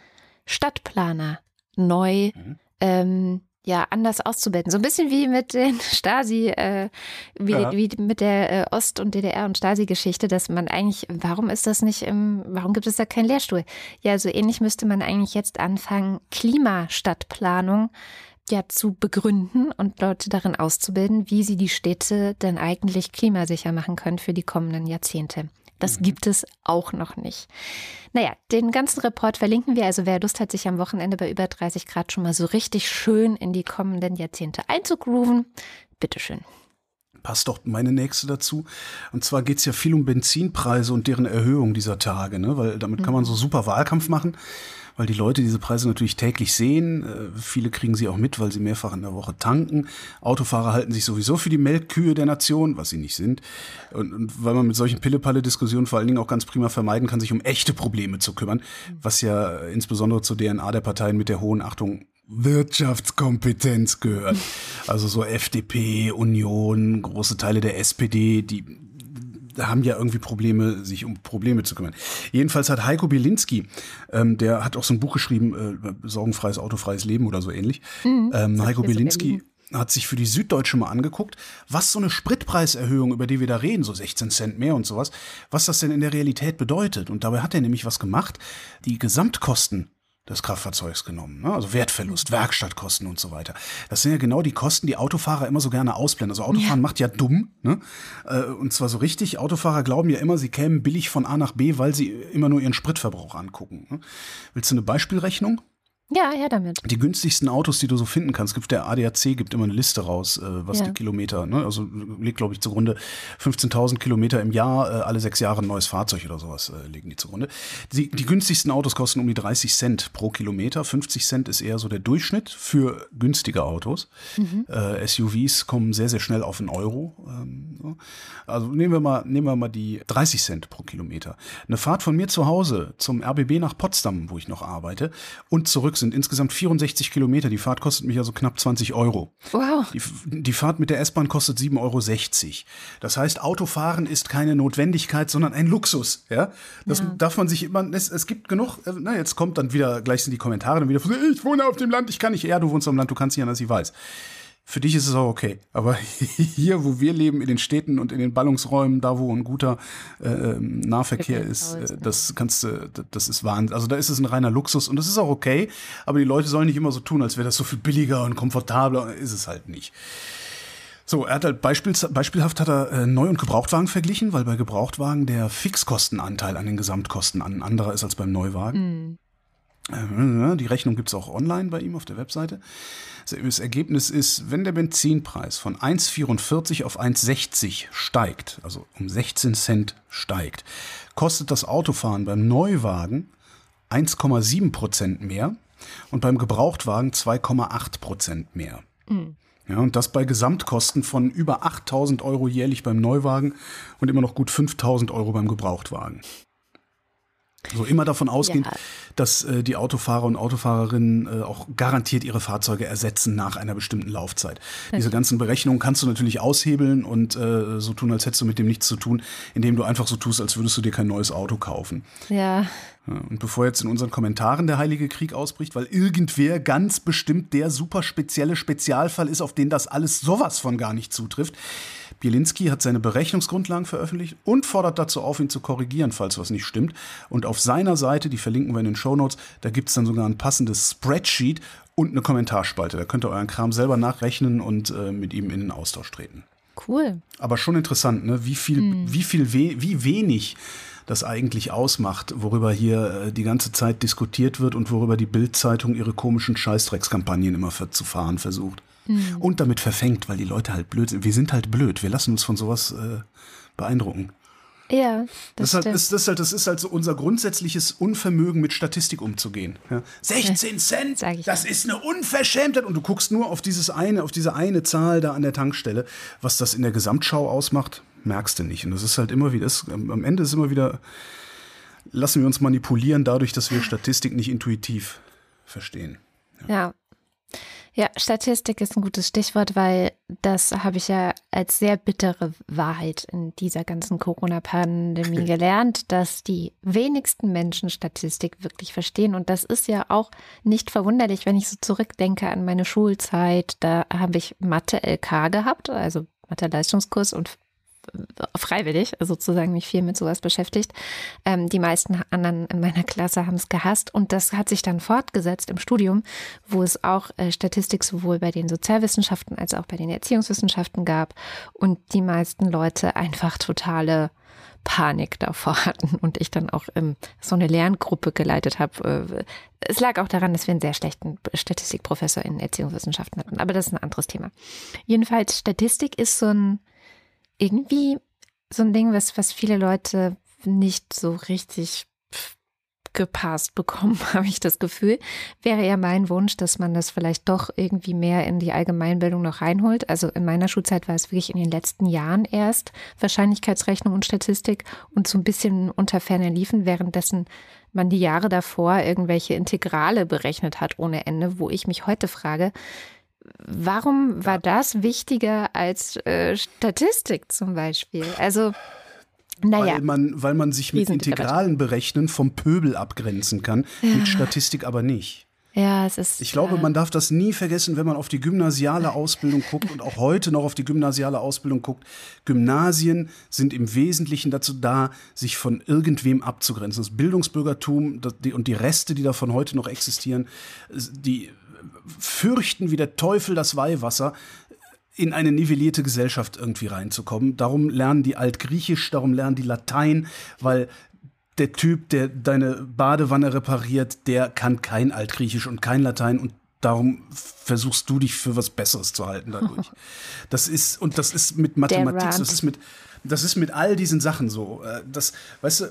[SPEAKER 1] Stadtplaner neu mhm. ähm, ja anders auszubilden. So ein bisschen wie mit den [laughs] Stasi, äh, wie, ja. wie mit der äh, Ost- und DDR- und Stasi-Geschichte, dass man eigentlich, warum ist das nicht im, warum gibt es da keinen Lehrstuhl? Ja, so ähnlich müsste man eigentlich jetzt anfangen, Klimastadtplanung ja zu begründen und Leute darin auszubilden, wie sie die Städte denn eigentlich klimasicher machen können für die kommenden Jahrzehnte. Das mhm. gibt es auch noch nicht. Naja, den ganzen Report verlinken wir. Also wer Lust hat, sich am Wochenende bei über 30 Grad schon mal so richtig schön in die kommenden Jahrzehnte einzugrooven, bitteschön
[SPEAKER 2] passt doch meine nächste dazu. Und zwar geht es ja viel um Benzinpreise und deren Erhöhung dieser Tage, ne? weil damit kann man so mhm. super Wahlkampf machen weil die Leute diese Preise natürlich täglich sehen. Äh, viele kriegen sie auch mit, weil sie mehrfach in der Woche tanken. Autofahrer halten sich sowieso für die Melkkühe der Nation, was sie nicht sind. Und, und weil man mit solchen Pille-Palle-Diskussionen vor allen Dingen auch ganz prima vermeiden kann, sich um echte Probleme zu kümmern, was ja insbesondere zur DNA der Parteien mit der hohen Achtung Wirtschaftskompetenz gehört. Also so FDP, Union, große Teile der SPD, die haben ja irgendwie Probleme, sich um Probleme zu kümmern. Jedenfalls hat Heiko Bielinski, ähm, der hat auch so ein Buch geschrieben, äh, Sorgenfreies, autofreies Leben oder so ähnlich. Mhm, ähm, Heiko Bielinski hat sich für die Süddeutsche mal angeguckt, was so eine Spritpreiserhöhung, über die wir da reden, so 16 Cent mehr und sowas, was das denn in der Realität bedeutet. Und dabei hat er nämlich was gemacht, die Gesamtkosten des Kraftfahrzeugs genommen. Ne? Also Wertverlust, Werkstattkosten und so weiter. Das sind ja genau die Kosten, die Autofahrer immer so gerne ausblenden. Also Autofahren ja. macht ja dumm. Ne? Äh, und zwar so richtig. Autofahrer glauben ja immer, sie kämen billig von A nach B, weil sie immer nur ihren Spritverbrauch angucken. Ne? Willst du eine Beispielrechnung?
[SPEAKER 1] Ja, her damit.
[SPEAKER 2] Die günstigsten Autos, die du so finden kannst, gibt der ADAC gibt immer eine Liste raus, äh, was ja. die Kilometer, ne? also legt glaube ich zugrunde 15.000 Kilometer im Jahr, äh, alle sechs Jahre ein neues Fahrzeug oder sowas äh, legen die zugrunde. Die, die günstigsten Autos kosten um die 30 Cent pro Kilometer, 50 Cent ist eher so der Durchschnitt für günstige Autos. Mhm. Äh, SUVs kommen sehr sehr schnell auf einen Euro. Ähm, so. Also nehmen wir mal nehmen wir mal die 30 Cent pro Kilometer. Eine Fahrt von mir zu Hause zum RBB nach Potsdam, wo ich noch arbeite, und zurück sind insgesamt 64 Kilometer. Die Fahrt kostet mich also knapp 20 Euro.
[SPEAKER 1] Wow.
[SPEAKER 2] Die, die Fahrt mit der S-Bahn kostet 7,60 Euro. Das heißt, Autofahren ist keine Notwendigkeit, sondern ein Luxus. Ja, das ja. darf man sich immer. Es, es gibt genug. Äh, na, jetzt kommt dann wieder gleich sind die Kommentare dann wieder. Ich wohne auf dem Land, ich kann nicht. Ja, du wohnst am Land, du kannst nicht anders, ich weiß. Für dich ist es auch okay. Aber [laughs] hier, wo wir leben, in den Städten und in den Ballungsräumen, da wo ein guter äh, ähm, Nahverkehr ist, äh, das kannst du, das ist Wahnsinn. Also da ist es ein reiner Luxus und das ist auch okay. Aber die Leute sollen nicht immer so tun, als wäre das so viel billiger und komfortabler. Ist es halt nicht. So, er hat halt Beispiel, beispielhaft hat er äh, Neu- und Gebrauchtwagen verglichen, weil bei Gebrauchtwagen der Fixkostenanteil an den Gesamtkosten ein anderer ist als beim Neuwagen. Mm. Äh, die Rechnung gibt's auch online bei ihm auf der Webseite. Das Ergebnis ist, wenn der Benzinpreis von 1,44 auf 1,60 steigt, also um 16 Cent steigt, kostet das Autofahren beim Neuwagen 1,7 Prozent mehr und beim Gebrauchtwagen 2,8 Prozent mehr. Mhm. Ja, und das bei Gesamtkosten von über 8000 Euro jährlich beim Neuwagen und immer noch gut 5000 Euro beim Gebrauchtwagen. So immer davon ausgehend, ja. dass äh, die Autofahrer und Autofahrerinnen äh, auch garantiert ihre Fahrzeuge ersetzen nach einer bestimmten Laufzeit. Okay. Diese ganzen Berechnungen kannst du natürlich aushebeln und äh, so tun, als hättest du mit dem nichts zu tun, indem du einfach so tust, als würdest du dir kein neues Auto kaufen.
[SPEAKER 1] Ja.
[SPEAKER 2] Und bevor jetzt in unseren Kommentaren der Heilige Krieg ausbricht, weil irgendwer ganz bestimmt der super spezielle Spezialfall ist, auf den das alles sowas von gar nicht zutrifft, Bielinski hat seine Berechnungsgrundlagen veröffentlicht und fordert dazu auf, ihn zu korrigieren, falls was nicht stimmt. Und auf seiner Seite, die verlinken wir in den Shownotes, da gibt es dann sogar ein passendes Spreadsheet und eine Kommentarspalte. Da könnt ihr euren Kram selber nachrechnen und äh, mit ihm in den Austausch treten.
[SPEAKER 1] Cool.
[SPEAKER 2] Aber schon interessant, ne? wie viel, hm. wie viel, we wie wenig das eigentlich ausmacht, worüber hier äh, die ganze Zeit diskutiert wird und worüber die Bild-Zeitung ihre komischen Scheißdreckskampagnen immer zu fahren versucht. Mhm. Und damit verfängt, weil die Leute halt blöd sind. Wir sind halt blöd. Wir lassen uns von sowas äh, beeindrucken.
[SPEAKER 1] Ja,
[SPEAKER 2] das, das, halt, ist, das, halt, das ist halt so unser grundsätzliches Unvermögen, mit Statistik umzugehen. Ja. 16 Cent, das ist eine Unverschämtheit. Und du guckst nur auf dieses eine, auf diese eine Zahl da an der Tankstelle. Was das in der Gesamtschau ausmacht, merkst du nicht. Und das ist halt immer wieder, das, am Ende ist immer wieder, lassen wir uns manipulieren dadurch, dass wir [laughs] Statistik nicht intuitiv verstehen.
[SPEAKER 1] Ja. ja. Ja, Statistik ist ein gutes Stichwort, weil das habe ich ja als sehr bittere Wahrheit in dieser ganzen Corona-Pandemie [laughs] gelernt, dass die wenigsten Menschen Statistik wirklich verstehen. Und das ist ja auch nicht verwunderlich, wenn ich so zurückdenke an meine Schulzeit. Da habe ich Mathe-LK gehabt, also Mathe-Leistungskurs und freiwillig sozusagen mich viel mit sowas beschäftigt. Ähm, die meisten anderen in meiner Klasse haben es gehasst und das hat sich dann fortgesetzt im Studium, wo es auch äh, Statistik sowohl bei den Sozialwissenschaften als auch bei den Erziehungswissenschaften gab und die meisten Leute einfach totale Panik davor hatten und ich dann auch ähm, so eine Lerngruppe geleitet habe. Äh, es lag auch daran, dass wir einen sehr schlechten Statistikprofessor in Erziehungswissenschaften hatten, aber das ist ein anderes Thema. Jedenfalls, Statistik ist so ein irgendwie so ein Ding, was, was viele Leute nicht so richtig gepasst bekommen, [laughs] habe ich das Gefühl. Wäre ja mein Wunsch, dass man das vielleicht doch irgendwie mehr in die Allgemeinbildung noch reinholt. Also in meiner Schulzeit war es wirklich in den letzten Jahren erst Wahrscheinlichkeitsrechnung und Statistik und so ein bisschen unter ferner liefen, währenddessen man die Jahre davor irgendwelche Integrale berechnet hat ohne Ende, wo ich mich heute frage, Warum war das wichtiger als äh, Statistik zum Beispiel? Also, naja.
[SPEAKER 2] Weil man, weil man sich mit Integralen berechnen vom Pöbel abgrenzen kann, ja. mit Statistik aber nicht.
[SPEAKER 1] Ja, es ist.
[SPEAKER 2] Ich glaube, man darf das nie vergessen, wenn man auf die gymnasiale Ausbildung guckt und auch heute noch auf die gymnasiale Ausbildung guckt. Gymnasien sind im Wesentlichen dazu da, sich von irgendwem abzugrenzen. Das Bildungsbürgertum und die Reste, die davon heute noch existieren, die fürchten wie der Teufel das Weihwasser, in eine nivellierte Gesellschaft irgendwie reinzukommen. Darum lernen die Altgriechisch, darum lernen die Latein, weil der Typ, der deine Badewanne repariert, der kann kein Altgriechisch und kein Latein und darum versuchst du dich für was Besseres zu halten dadurch. [laughs] Das ist und das ist mit Mathematik, das ist mit das ist mit all diesen Sachen so. Äh, das, weißt du,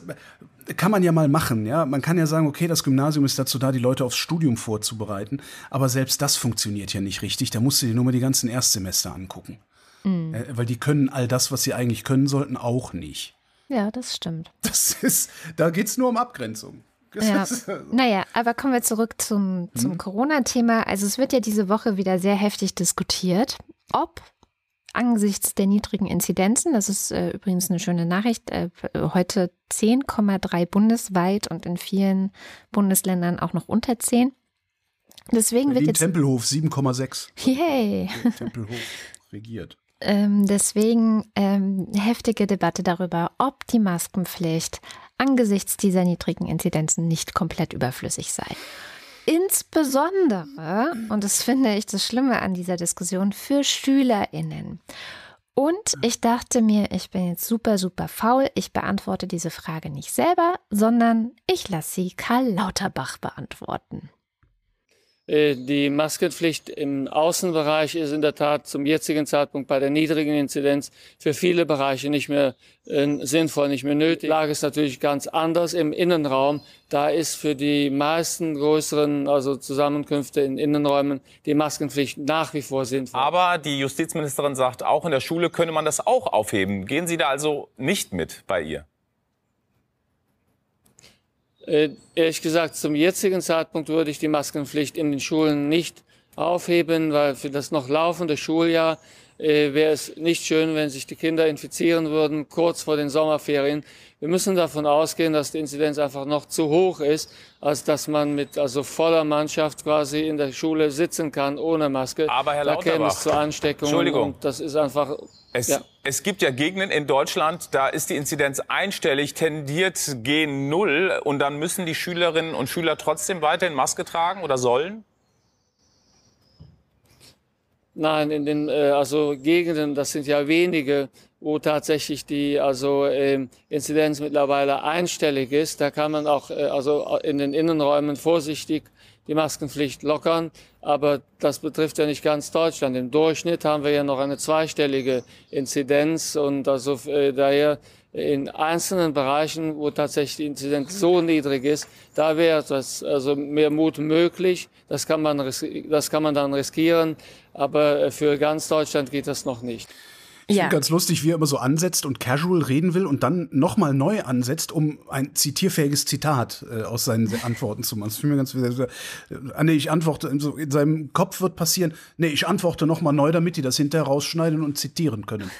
[SPEAKER 2] kann man ja mal machen, ja. Man kann ja sagen, okay, das Gymnasium ist dazu da, die Leute aufs Studium vorzubereiten. Aber selbst das funktioniert ja nicht richtig. Da musst du dir nur mal die ganzen Erstsemester angucken. Mhm. Weil die können all das, was sie eigentlich können sollten, auch nicht.
[SPEAKER 1] Ja, das stimmt.
[SPEAKER 2] Das ist, da geht es nur um Abgrenzung.
[SPEAKER 1] Ja. Naja, aber kommen wir zurück zum, zum mhm. Corona-Thema. Also es wird ja diese Woche wieder sehr heftig diskutiert, ob angesichts der niedrigen Inzidenzen, das ist äh, übrigens eine schöne Nachricht, äh, heute 10,3 bundesweit und in vielen Bundesländern auch noch unter 10. Deswegen wird jetzt
[SPEAKER 2] Tempelhof 7,6.
[SPEAKER 1] Yay.
[SPEAKER 2] Tempelhof regiert.
[SPEAKER 1] Ähm, deswegen ähm, heftige Debatte darüber, ob die Maskenpflicht angesichts dieser niedrigen Inzidenzen nicht komplett überflüssig sei. Insbesondere, und das finde ich das Schlimme an dieser Diskussion, für SchülerInnen. Und ich dachte mir, ich bin jetzt super, super faul. Ich beantworte diese Frage nicht selber, sondern ich lasse sie Karl Lauterbach beantworten.
[SPEAKER 4] Äh, die Maskenpflicht im Außenbereich ist in der Tat zum jetzigen Zeitpunkt bei der niedrigen Inzidenz für viele Bereiche nicht mehr äh, sinnvoll, nicht mehr nötig. Die Lage ist natürlich ganz anders im Innenraum. Da ist für die meisten größeren also Zusammenkünfte in Innenräumen die Maskenpflicht nach wie vor sinnvoll.
[SPEAKER 5] Aber die Justizministerin sagt, auch in der Schule könne man das auch aufheben. Gehen Sie da also nicht mit bei ihr?
[SPEAKER 4] Äh, ehrlich gesagt, zum jetzigen Zeitpunkt würde ich die Maskenpflicht in den Schulen nicht aufheben, weil für das noch laufende Schuljahr äh, wäre es nicht schön, wenn sich die Kinder infizieren würden kurz vor den Sommerferien. Wir müssen davon ausgehen, dass die Inzidenz einfach noch zu hoch ist, als dass man mit also voller Mannschaft quasi in der Schule sitzen kann ohne Maske.
[SPEAKER 5] Aber Herr
[SPEAKER 4] da käme es zur Ansteckung.
[SPEAKER 5] Entschuldigung.
[SPEAKER 4] Und das ist einfach.
[SPEAKER 5] Es,
[SPEAKER 4] ja.
[SPEAKER 5] Es gibt ja Gegenden in Deutschland, da ist die Inzidenz einstellig, tendiert gen Null. Und dann müssen die Schülerinnen und Schüler trotzdem weiterhin Maske tragen oder sollen?
[SPEAKER 4] Nein, in den äh, also Gegenden, das sind ja wenige, wo tatsächlich die also äh, Inzidenz mittlerweile einstellig ist. Da kann man auch äh, also in den Innenräumen vorsichtig die Maskenpflicht lockern, aber das betrifft ja nicht ganz Deutschland. Im Durchschnitt haben wir ja noch eine zweistellige Inzidenz und also äh, daher in einzelnen Bereichen, wo tatsächlich die Inzidenz so niedrig ist, da wäre das also mehr Mut möglich. Das kann man, das kann man dann riskieren, aber für ganz Deutschland geht das noch nicht.
[SPEAKER 2] Ich ja. finde ganz lustig, wie er immer so ansetzt und casual reden will und dann nochmal neu ansetzt, um ein zitierfähiges Zitat äh, aus seinen Antworten zu machen. Das finde ich ganz, äh, ah, nee, ich antworte, so in seinem Kopf wird passieren, nee, ich antworte nochmal neu, damit die das hinterher rausschneiden und zitieren können.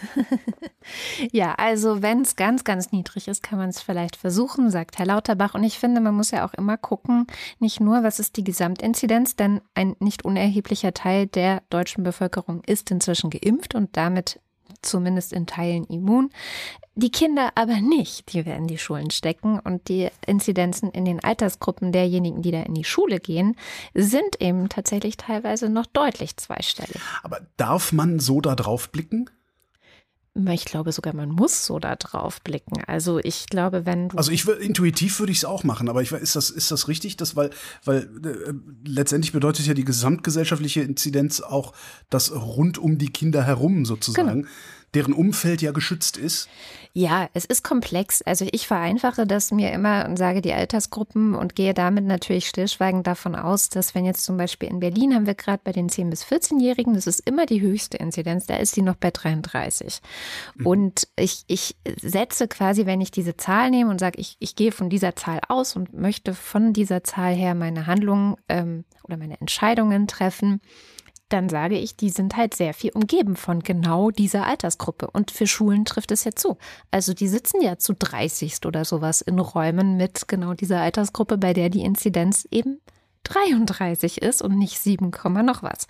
[SPEAKER 2] [laughs]
[SPEAKER 1] ja, also wenn es ganz, ganz niedrig ist, kann man es vielleicht versuchen, sagt Herr Lauterbach. Und ich finde, man muss ja auch immer gucken, nicht nur, was ist die Gesamtinzidenz, denn ein nicht unerheblicher Teil der deutschen Bevölkerung ist inzwischen geimpft und damit zumindest in Teilen immun. Die Kinder aber nicht, die werden die Schulen stecken und die Inzidenzen in den Altersgruppen derjenigen, die da in die Schule gehen, sind eben tatsächlich teilweise noch deutlich zweistellig.
[SPEAKER 2] Aber darf man so da drauf blicken?
[SPEAKER 1] Ich glaube sogar, man muss so da drauf blicken. Also ich glaube, wenn du.
[SPEAKER 2] Also ich intuitiv würde ich es auch machen, aber ich, ist das, ist das richtig? Das, weil, weil äh, letztendlich bedeutet ja die gesamtgesellschaftliche Inzidenz auch das rund um die Kinder herum sozusagen. Genau deren Umfeld ja geschützt ist?
[SPEAKER 1] Ja, es ist komplex. Also ich vereinfache das mir immer und sage die Altersgruppen und gehe damit natürlich stillschweigend davon aus, dass wenn jetzt zum Beispiel in Berlin haben wir gerade bei den 10- bis 14-Jährigen, das ist immer die höchste Inzidenz, da ist sie noch bei 33. Mhm. Und ich, ich setze quasi, wenn ich diese Zahl nehme und sage, ich, ich gehe von dieser Zahl aus und möchte von dieser Zahl her meine Handlungen ähm, oder meine Entscheidungen treffen, dann sage ich, die sind halt sehr viel umgeben von genau dieser Altersgruppe. Und für Schulen trifft es ja zu. Also die sitzen ja zu 30 oder sowas in Räumen mit genau dieser Altersgruppe, bei der die Inzidenz eben 33 ist und nicht 7, noch was.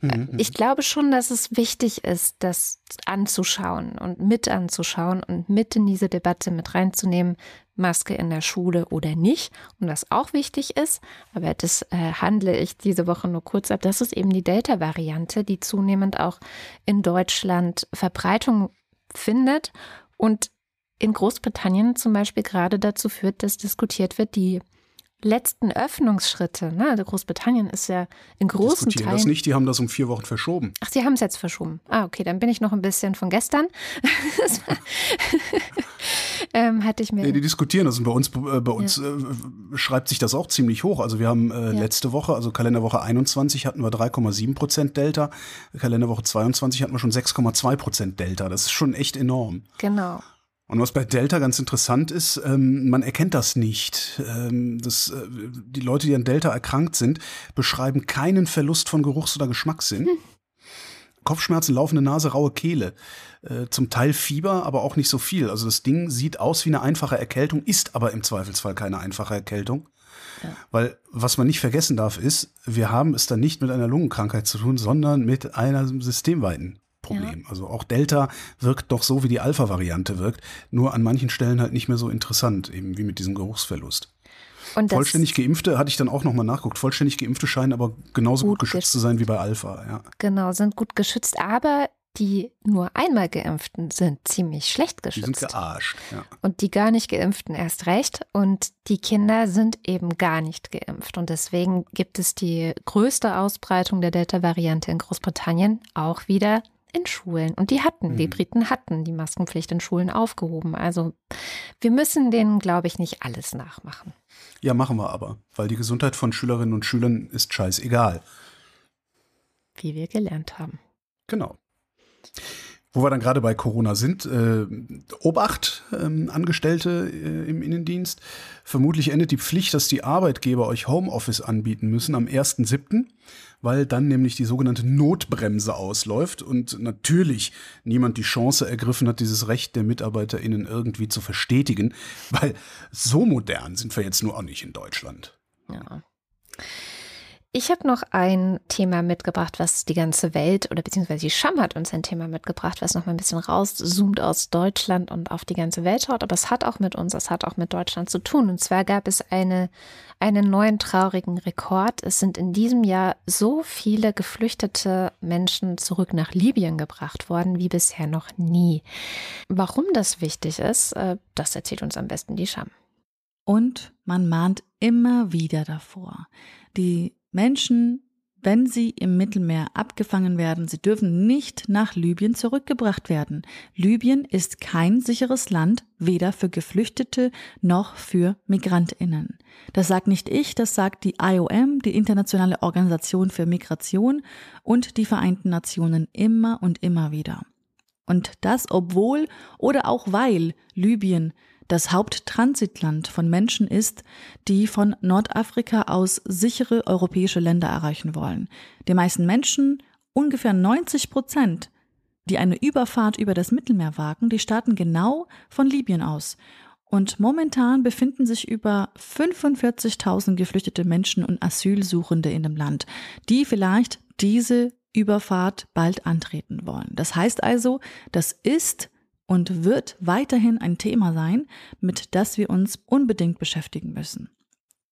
[SPEAKER 1] Mhm. Ich glaube schon, dass es wichtig ist, das anzuschauen und mit anzuschauen und mit in diese Debatte mit reinzunehmen, Maske in der Schule oder nicht. Und was auch wichtig ist, aber das äh, handle ich diese Woche nur kurz ab, das ist eben die Delta-Variante, die zunehmend auch in Deutschland Verbreitung findet und in Großbritannien zum Beispiel gerade dazu führt, dass diskutiert wird, die letzten Öffnungsschritte. Ne? Also Großbritannien ist ja in großen
[SPEAKER 2] Teilen. das nicht, die haben das um vier Wochen verschoben.
[SPEAKER 1] Ach, die haben es jetzt verschoben. Ah, okay, dann bin ich noch ein bisschen von gestern. [laughs] ähm, hatte ich mir.
[SPEAKER 2] Nee, die diskutieren das und bei uns, äh, bei uns ja. äh, schreibt sich das auch ziemlich hoch. Also wir haben äh, ja. letzte Woche, also Kalenderwoche 21 hatten wir 3,7 Prozent Delta, Kalenderwoche 22 hatten wir schon 6,2 Prozent Delta. Das ist schon echt enorm.
[SPEAKER 1] Genau.
[SPEAKER 2] Und was bei Delta ganz interessant ist, ähm, man erkennt das nicht. Ähm, das, äh, die Leute, die an Delta erkrankt sind, beschreiben keinen Verlust von Geruchs- oder Geschmackssinn. Hm. Kopfschmerzen, laufende Nase, raue Kehle. Äh, zum Teil Fieber, aber auch nicht so viel. Also das Ding sieht aus wie eine einfache Erkältung, ist aber im Zweifelsfall keine einfache Erkältung. Ja. Weil was man nicht vergessen darf, ist, wir haben es dann nicht mit einer Lungenkrankheit zu tun, sondern mit einem systemweiten Problem. Ja. Also auch Delta wirkt doch so, wie die Alpha-Variante wirkt, nur an manchen Stellen halt nicht mehr so interessant, eben wie mit diesem Geruchsverlust. vollständig Geimpfte hatte ich dann auch nochmal nachguckt. Vollständig Geimpfte scheinen aber genauso gut, gut geschützt zu sein wie bei Alpha. Ja.
[SPEAKER 1] Genau, sind gut geschützt, aber die nur einmal Geimpften sind ziemlich schlecht geschützt. Die
[SPEAKER 2] sind gearscht, ja.
[SPEAKER 1] Und die gar nicht Geimpften erst recht. Und die Kinder sind eben gar nicht geimpft. Und deswegen gibt es die größte Ausbreitung der Delta-Variante in Großbritannien auch wieder in Schulen. Und die hatten, mhm. die Briten hatten die Maskenpflicht in Schulen aufgehoben. Also wir müssen denen, glaube ich, nicht alles nachmachen.
[SPEAKER 2] Ja, machen wir aber, weil die Gesundheit von Schülerinnen und Schülern ist scheißegal.
[SPEAKER 1] Wie wir gelernt haben.
[SPEAKER 2] Genau. Wo wir dann gerade bei Corona sind, äh, Obacht, ähm, Angestellte äh, im Innendienst. Vermutlich endet die Pflicht, dass die Arbeitgeber euch Homeoffice anbieten müssen am 1.7., weil dann nämlich die sogenannte Notbremse ausläuft und natürlich niemand die Chance ergriffen hat, dieses Recht der MitarbeiterInnen irgendwie zu verstetigen, weil so modern sind wir jetzt nur auch nicht in Deutschland.
[SPEAKER 1] Ja. Ich habe noch ein Thema mitgebracht, was die ganze Welt oder beziehungsweise die Scham hat uns ein Thema mitgebracht, was noch mal ein bisschen rauszoomt aus Deutschland und auf die ganze Welt schaut. Aber es hat auch mit uns, es hat auch mit Deutschland zu tun. Und zwar gab es eine, einen neuen traurigen Rekord. Es sind in diesem Jahr so viele geflüchtete Menschen zurück nach Libyen gebracht worden wie bisher noch nie. Warum das wichtig ist, äh, das erzählt uns am besten die Scham.
[SPEAKER 6] Und man mahnt immer wieder davor. Die Menschen, wenn sie im Mittelmeer abgefangen werden, sie dürfen nicht nach Libyen zurückgebracht werden. Libyen ist kein sicheres Land, weder für Geflüchtete noch für Migrantinnen. Das sagt nicht ich, das sagt die IOM, die Internationale Organisation für Migration und die Vereinten Nationen immer und immer wieder. Und das obwohl oder auch weil Libyen das Haupttransitland von Menschen ist, die von Nordafrika aus sichere europäische Länder erreichen wollen. Die meisten Menschen, ungefähr 90 Prozent, die eine Überfahrt über das Mittelmeer wagen, die starten genau von Libyen aus. Und momentan befinden sich über 45.000 geflüchtete Menschen und Asylsuchende in dem Land, die vielleicht diese Überfahrt bald antreten wollen. Das heißt also, das ist und wird weiterhin ein Thema sein, mit das wir uns unbedingt beschäftigen müssen.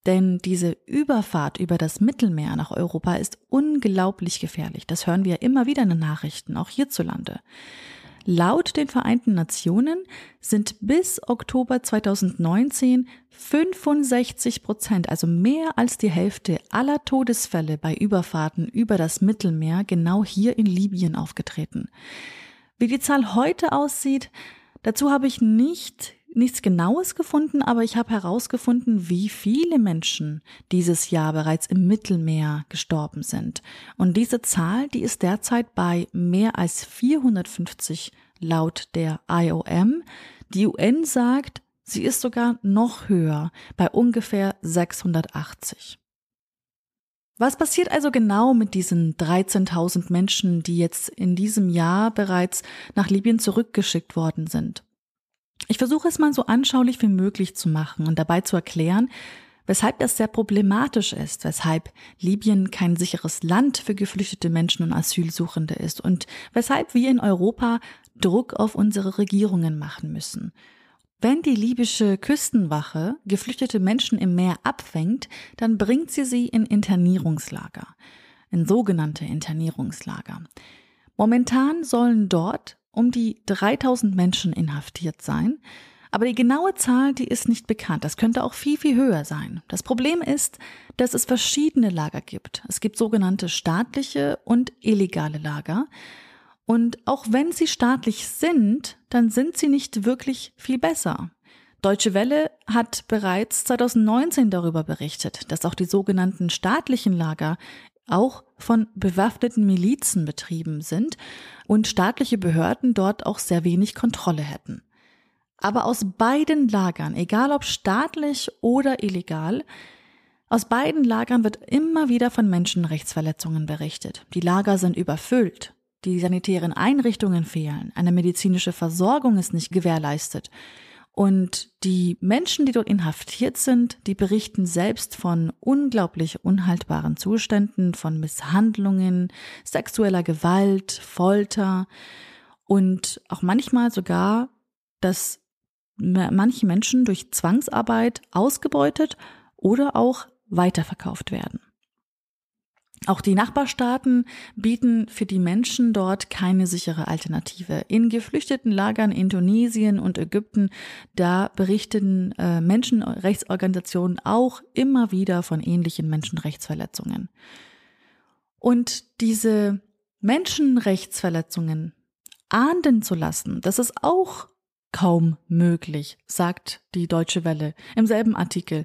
[SPEAKER 6] Denn diese Überfahrt über das Mittelmeer nach Europa ist unglaublich gefährlich. Das hören wir immer wieder in den Nachrichten, auch hierzulande. Laut den Vereinten Nationen sind bis Oktober 2019 65 Prozent, also mehr als die Hälfte aller Todesfälle bei Überfahrten über das Mittelmeer genau hier in Libyen aufgetreten. Wie die Zahl heute aussieht, dazu habe ich nicht nichts Genaues gefunden, aber ich habe herausgefunden, wie viele Menschen dieses Jahr bereits im Mittelmeer gestorben sind. Und diese Zahl, die ist derzeit bei mehr als 450 laut der IOM. Die UN sagt, sie ist sogar noch höher, bei ungefähr 680. Was passiert also genau mit diesen 13.000 Menschen, die jetzt in diesem Jahr bereits nach Libyen zurückgeschickt worden sind? Ich versuche es mal so anschaulich wie möglich zu machen und dabei zu erklären, weshalb das sehr problematisch ist, weshalb Libyen kein sicheres Land für geflüchtete Menschen und Asylsuchende ist und weshalb wir in Europa Druck auf unsere Regierungen machen müssen. Wenn die libysche Küstenwache geflüchtete Menschen im Meer abfängt, dann bringt sie sie in Internierungslager, in sogenannte Internierungslager. Momentan sollen dort um die 3000 Menschen inhaftiert sein, aber die genaue Zahl, die ist nicht bekannt. Das könnte auch viel, viel höher sein. Das Problem ist, dass es verschiedene Lager gibt. Es gibt sogenannte staatliche und illegale Lager. Und auch wenn sie staatlich sind, dann sind sie nicht wirklich viel besser. Deutsche Welle hat bereits 2019 darüber berichtet, dass auch die sogenannten staatlichen Lager auch von bewaffneten Milizen betrieben sind und staatliche Behörden dort auch sehr wenig Kontrolle hätten. Aber aus beiden Lagern, egal ob staatlich oder illegal, aus beiden Lagern wird immer wieder von Menschenrechtsverletzungen berichtet. Die Lager sind überfüllt. Die sanitären Einrichtungen fehlen, eine medizinische Versorgung ist nicht gewährleistet. Und die Menschen, die dort inhaftiert sind, die berichten selbst von unglaublich unhaltbaren Zuständen, von Misshandlungen, sexueller Gewalt, Folter und auch manchmal sogar, dass manche Menschen durch Zwangsarbeit ausgebeutet oder auch weiterverkauft werden. Auch die Nachbarstaaten bieten für die Menschen dort keine sichere Alternative. In geflüchteten Lagern in Tunesien und Ägypten, da berichten äh, Menschenrechtsorganisationen auch immer wieder von ähnlichen Menschenrechtsverletzungen. Und diese Menschenrechtsverletzungen ahnden zu lassen, das ist auch kaum möglich, sagt die Deutsche Welle im selben Artikel.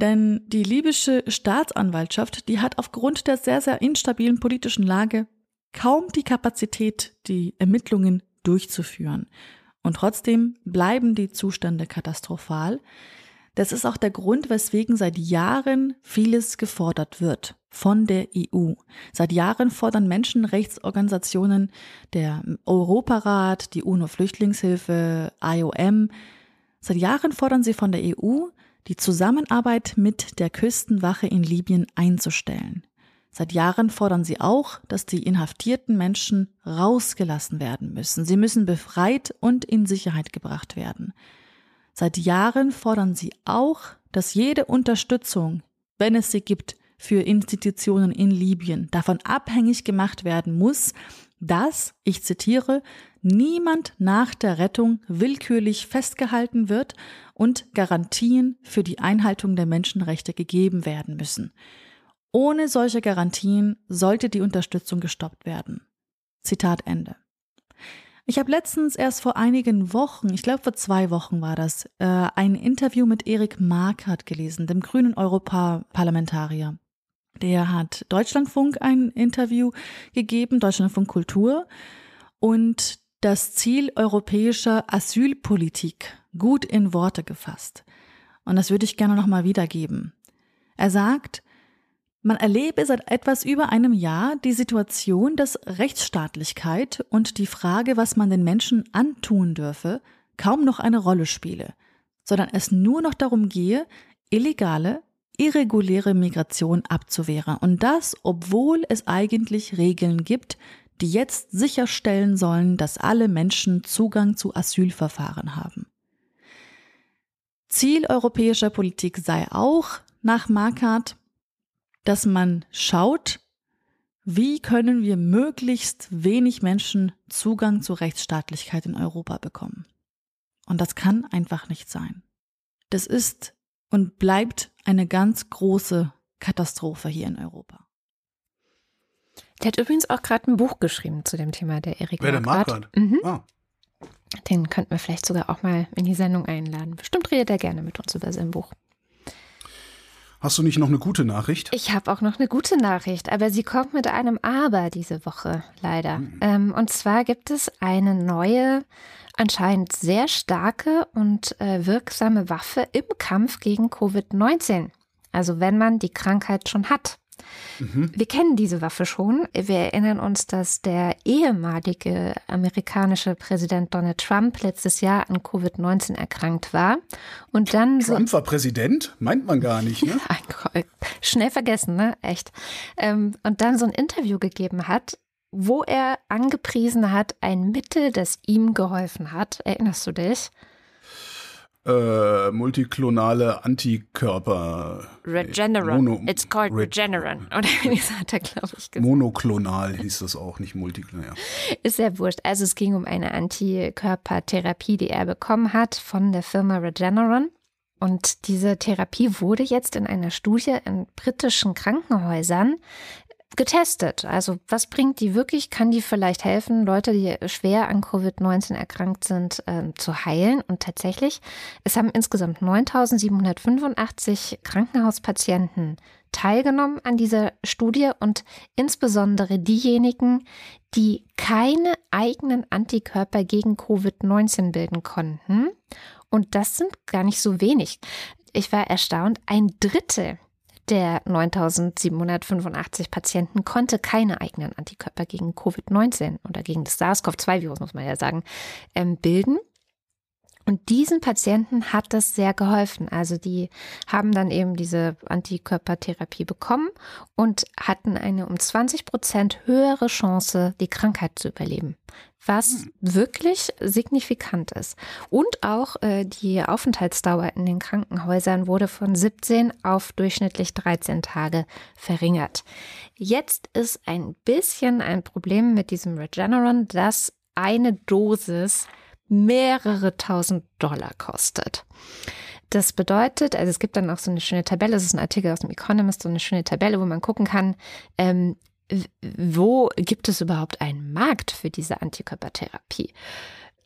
[SPEAKER 6] Denn die libysche Staatsanwaltschaft, die hat aufgrund der sehr, sehr instabilen politischen Lage kaum die Kapazität, die Ermittlungen durchzuführen. Und trotzdem bleiben die Zustände katastrophal. Das ist auch der Grund, weswegen seit Jahren vieles gefordert wird von der EU. Seit Jahren fordern Menschenrechtsorganisationen, der Europarat, die UNO-Flüchtlingshilfe, IOM, seit Jahren fordern sie von der EU, die Zusammenarbeit mit der Küstenwache in Libyen einzustellen. Seit Jahren fordern sie auch, dass die inhaftierten Menschen rausgelassen werden müssen. Sie müssen befreit und in Sicherheit gebracht werden. Seit Jahren fordern sie auch, dass jede Unterstützung, wenn es sie gibt, für Institutionen in Libyen davon abhängig gemacht werden muss, dass, ich zitiere, niemand nach der Rettung willkürlich festgehalten wird und Garantien für die Einhaltung der Menschenrechte gegeben werden müssen. Ohne solche Garantien sollte die Unterstützung gestoppt werden. Zitat Ende. Ich habe letztens erst vor einigen Wochen, ich glaube vor zwei Wochen war das, äh, ein Interview mit Erik Markert gelesen, dem grünen Europaparlamentarier. Der hat Deutschlandfunk ein Interview gegeben, Deutschlandfunk Kultur, und das Ziel europäischer Asylpolitik gut in Worte gefasst. Und das würde ich gerne nochmal wiedergeben. Er sagt, man erlebe seit etwas über einem Jahr die Situation, dass Rechtsstaatlichkeit und die Frage, was man den Menschen antun dürfe, kaum noch eine Rolle spiele, sondern es nur noch darum gehe, illegale, irreguläre Migration abzuwehren. Und das, obwohl es eigentlich Regeln gibt, die jetzt sicherstellen sollen, dass alle Menschen Zugang zu Asylverfahren haben. Ziel europäischer Politik sei auch, nach Markart, dass man schaut, wie können wir möglichst wenig Menschen Zugang zu Rechtsstaatlichkeit in Europa bekommen. Und das kann einfach nicht sein. Das ist und bleibt eine ganz große Katastrophe hier in Europa.
[SPEAKER 1] Der hat übrigens auch gerade ein Buch geschrieben zu dem Thema, der Erik
[SPEAKER 2] Wer der Marquardt? Mhm. Ah.
[SPEAKER 1] Den könnten wir vielleicht sogar auch mal in die Sendung einladen. Bestimmt redet er gerne mit uns über sein Buch.
[SPEAKER 2] Hast du nicht noch eine gute Nachricht?
[SPEAKER 1] Ich habe auch noch eine gute Nachricht, aber sie kommt mit einem Aber diese Woche, leider. Mhm. Ähm, und zwar gibt es eine neue, anscheinend sehr starke und äh, wirksame Waffe im Kampf gegen Covid-19. Also wenn man die Krankheit schon hat. Mhm. Wir kennen diese Waffe schon. Wir erinnern uns, dass der ehemalige amerikanische Präsident Donald Trump letztes Jahr an Covid-19 erkrankt war und dann
[SPEAKER 2] Trump so war Präsident? Meint man gar nicht, ne? [laughs]
[SPEAKER 1] Schnell vergessen, ne? Echt. Ähm, und dann so ein Interview gegeben hat, wo er angepriesen hat, ein Mittel, das ihm geholfen hat. Erinnerst du dich?
[SPEAKER 2] Äh, multiklonale Antikörper.
[SPEAKER 1] Regeneron. Mono, It's called Re Regeneron. [laughs] Oder wie hat er, glaube ich, gesagt.
[SPEAKER 2] Monoklonal hieß das auch, nicht multiklonal.
[SPEAKER 1] Ist ja wurscht. Also es ging um eine Antikörpertherapie, die er bekommen hat von der Firma Regeneron. Und diese Therapie wurde jetzt in einer Studie in britischen Krankenhäusern getestet. Also was bringt die wirklich? Kann die vielleicht helfen, Leute, die schwer an Covid-19 erkrankt sind, äh, zu heilen? Und tatsächlich, es haben insgesamt 9.785 Krankenhauspatienten teilgenommen an dieser Studie und insbesondere diejenigen, die keine eigenen Antikörper gegen Covid-19 bilden konnten. Und das sind gar nicht so wenig. Ich war erstaunt, ein Drittel der 9785 Patienten konnte keine eigenen Antikörper gegen Covid-19 oder gegen das SARS-CoV-2-Virus, muss man ja sagen, ähm, bilden. Und diesen Patienten hat das sehr geholfen. Also die haben dann eben diese Antikörpertherapie bekommen und hatten eine um 20 Prozent höhere Chance, die Krankheit zu überleben. Was hm. wirklich signifikant ist. Und auch äh, die Aufenthaltsdauer in den Krankenhäusern wurde von 17 auf durchschnittlich 13 Tage verringert. Jetzt ist ein bisschen ein Problem mit diesem Regeneron, dass eine Dosis mehrere tausend Dollar kostet. Das bedeutet, also es gibt dann auch so eine schöne Tabelle, es ist ein Artikel aus dem Economist, so eine schöne Tabelle, wo man gucken kann, ähm, wo gibt es überhaupt einen Markt für diese Antikörpertherapie?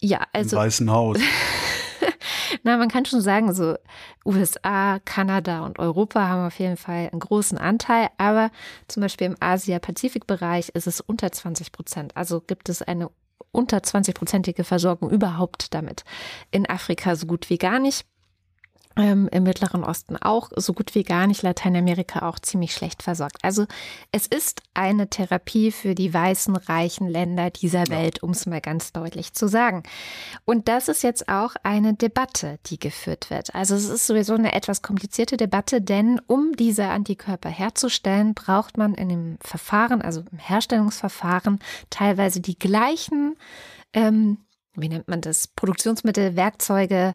[SPEAKER 2] Ja, also. Im Weißen Haus. [laughs]
[SPEAKER 1] Na, man kann schon sagen, so USA, Kanada und Europa haben auf jeden Fall einen großen Anteil, aber zum Beispiel im Asia-Pazifik-Bereich ist es unter 20 Prozent. Also gibt es eine unter 20-prozentige Versorgung überhaupt damit. In Afrika so gut wie gar nicht. Ähm, Im Mittleren Osten auch so gut wie gar nicht, Lateinamerika auch ziemlich schlecht versorgt. Also es ist eine Therapie für die weißen, reichen Länder dieser Welt, um es mal ganz deutlich zu sagen. Und das ist jetzt auch eine Debatte, die geführt wird. Also es ist sowieso eine etwas komplizierte Debatte, denn um diese Antikörper herzustellen, braucht man in dem Verfahren, also im Herstellungsverfahren, teilweise die gleichen ähm, wie nennt man das, Produktionsmittel, Werkzeuge,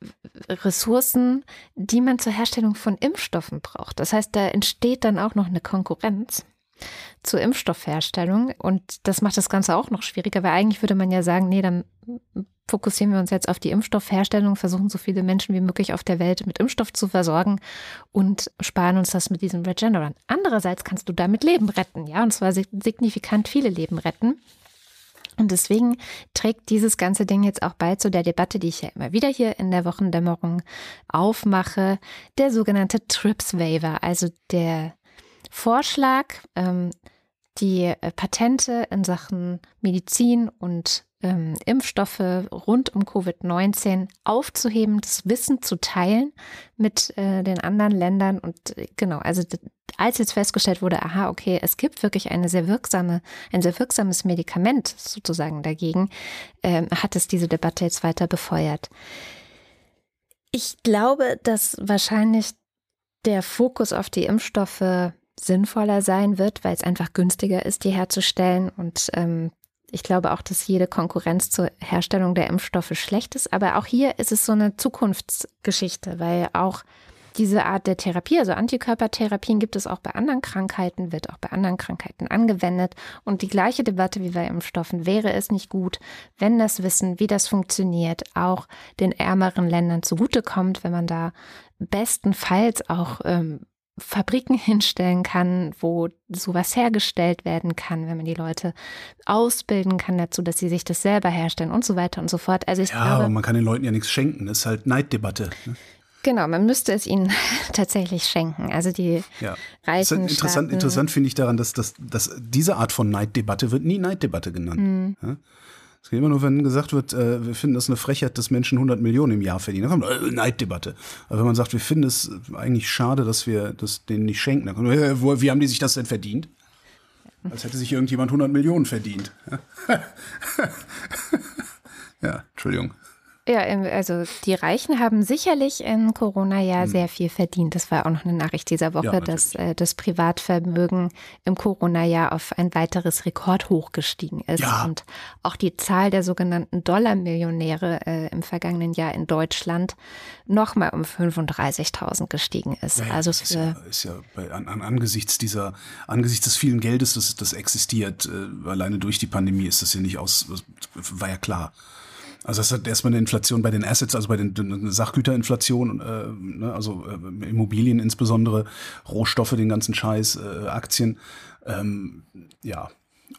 [SPEAKER 1] Ressourcen, die man zur Herstellung von Impfstoffen braucht. Das heißt, da entsteht dann auch noch eine Konkurrenz zur Impfstoffherstellung und das macht das Ganze auch noch schwieriger, weil eigentlich würde man ja sagen, nee, dann fokussieren wir uns jetzt auf die Impfstoffherstellung, versuchen so viele Menschen wie möglich auf der Welt mit Impfstoff zu versorgen und sparen uns das mit diesem Regeneron. Andererseits kannst du damit Leben retten, ja, und zwar signifikant viele Leben retten. Und deswegen trägt dieses ganze Ding jetzt auch bei zu der Debatte, die ich ja immer wieder hier in der Wochendämmerung aufmache, der sogenannte TRIPS Waiver, also der Vorschlag, ähm, die äh, Patente in Sachen Medizin und ähm, Impfstoffe rund um Covid-19 aufzuheben, das Wissen zu teilen mit äh, den anderen Ländern. Und äh, genau, also als jetzt festgestellt wurde, aha, okay, es gibt wirklich eine sehr wirksame, ein sehr wirksames Medikament sozusagen dagegen, äh, hat es diese Debatte jetzt weiter befeuert. Ich glaube, dass wahrscheinlich der Fokus auf die Impfstoffe sinnvoller sein wird, weil es einfach günstiger ist, die herzustellen und ähm, ich glaube auch, dass jede Konkurrenz zur Herstellung der Impfstoffe schlecht ist. Aber auch hier ist es so eine Zukunftsgeschichte, weil auch diese Art der Therapie, also Antikörpertherapien gibt es auch bei anderen Krankheiten, wird auch bei anderen Krankheiten angewendet. Und die gleiche Debatte wie bei Impfstoffen wäre es nicht gut, wenn das Wissen, wie das funktioniert, auch den ärmeren Ländern zugutekommt, wenn man da bestenfalls auch ähm, Fabriken hinstellen kann, wo sowas hergestellt werden kann, wenn man die Leute ausbilden kann dazu, dass sie sich das selber herstellen und so weiter und so fort. Also ich
[SPEAKER 2] ja,
[SPEAKER 1] glaube,
[SPEAKER 2] aber man kann den Leuten ja nichts schenken. Das ist halt Neiddebatte. Ne?
[SPEAKER 1] Genau, man müsste es ihnen [laughs] tatsächlich schenken. Also die ja. reichen
[SPEAKER 2] interessant,
[SPEAKER 1] Staaten,
[SPEAKER 2] interessant finde ich daran, dass, dass, dass diese Art von Neiddebatte wird nie Neiddebatte genannt. Mhm. Ja? Es geht immer nur, wenn gesagt wird, äh, wir finden das eine Frechheit, dass Menschen 100 Millionen im Jahr verdienen. Dann kommt äh, Neiddebatte. Aber wenn man sagt, wir finden es eigentlich schade, dass wir das denen nicht schenken, dann kommt, äh, wo, wie haben die sich das denn verdient? Als hätte sich irgendjemand 100 Millionen verdient. [laughs] ja, Entschuldigung.
[SPEAKER 1] Ja, also die Reichen haben sicherlich in Corona ja hm. sehr viel verdient. Das war auch noch eine Nachricht dieser Woche, ja, dass äh, das Privatvermögen im Corona-Jahr auf ein weiteres Rekordhoch gestiegen ist. Ja. Und auch die Zahl der sogenannten Dollarmillionäre äh, im vergangenen Jahr in Deutschland nochmal um 35.000 gestiegen ist.
[SPEAKER 2] Ja,
[SPEAKER 1] also
[SPEAKER 2] ist ja, ist ja bei, an, an, angesichts dieser, angesichts des vielen Geldes, das, das existiert, äh, alleine durch die Pandemie ist das ja nicht aus, war ja klar. Also das hat erstmal eine Inflation bei den Assets, also bei den eine Sachgüterinflation, äh, ne, also äh, Immobilien insbesondere, Rohstoffe, den ganzen Scheiß, äh, Aktien. Ähm, ja,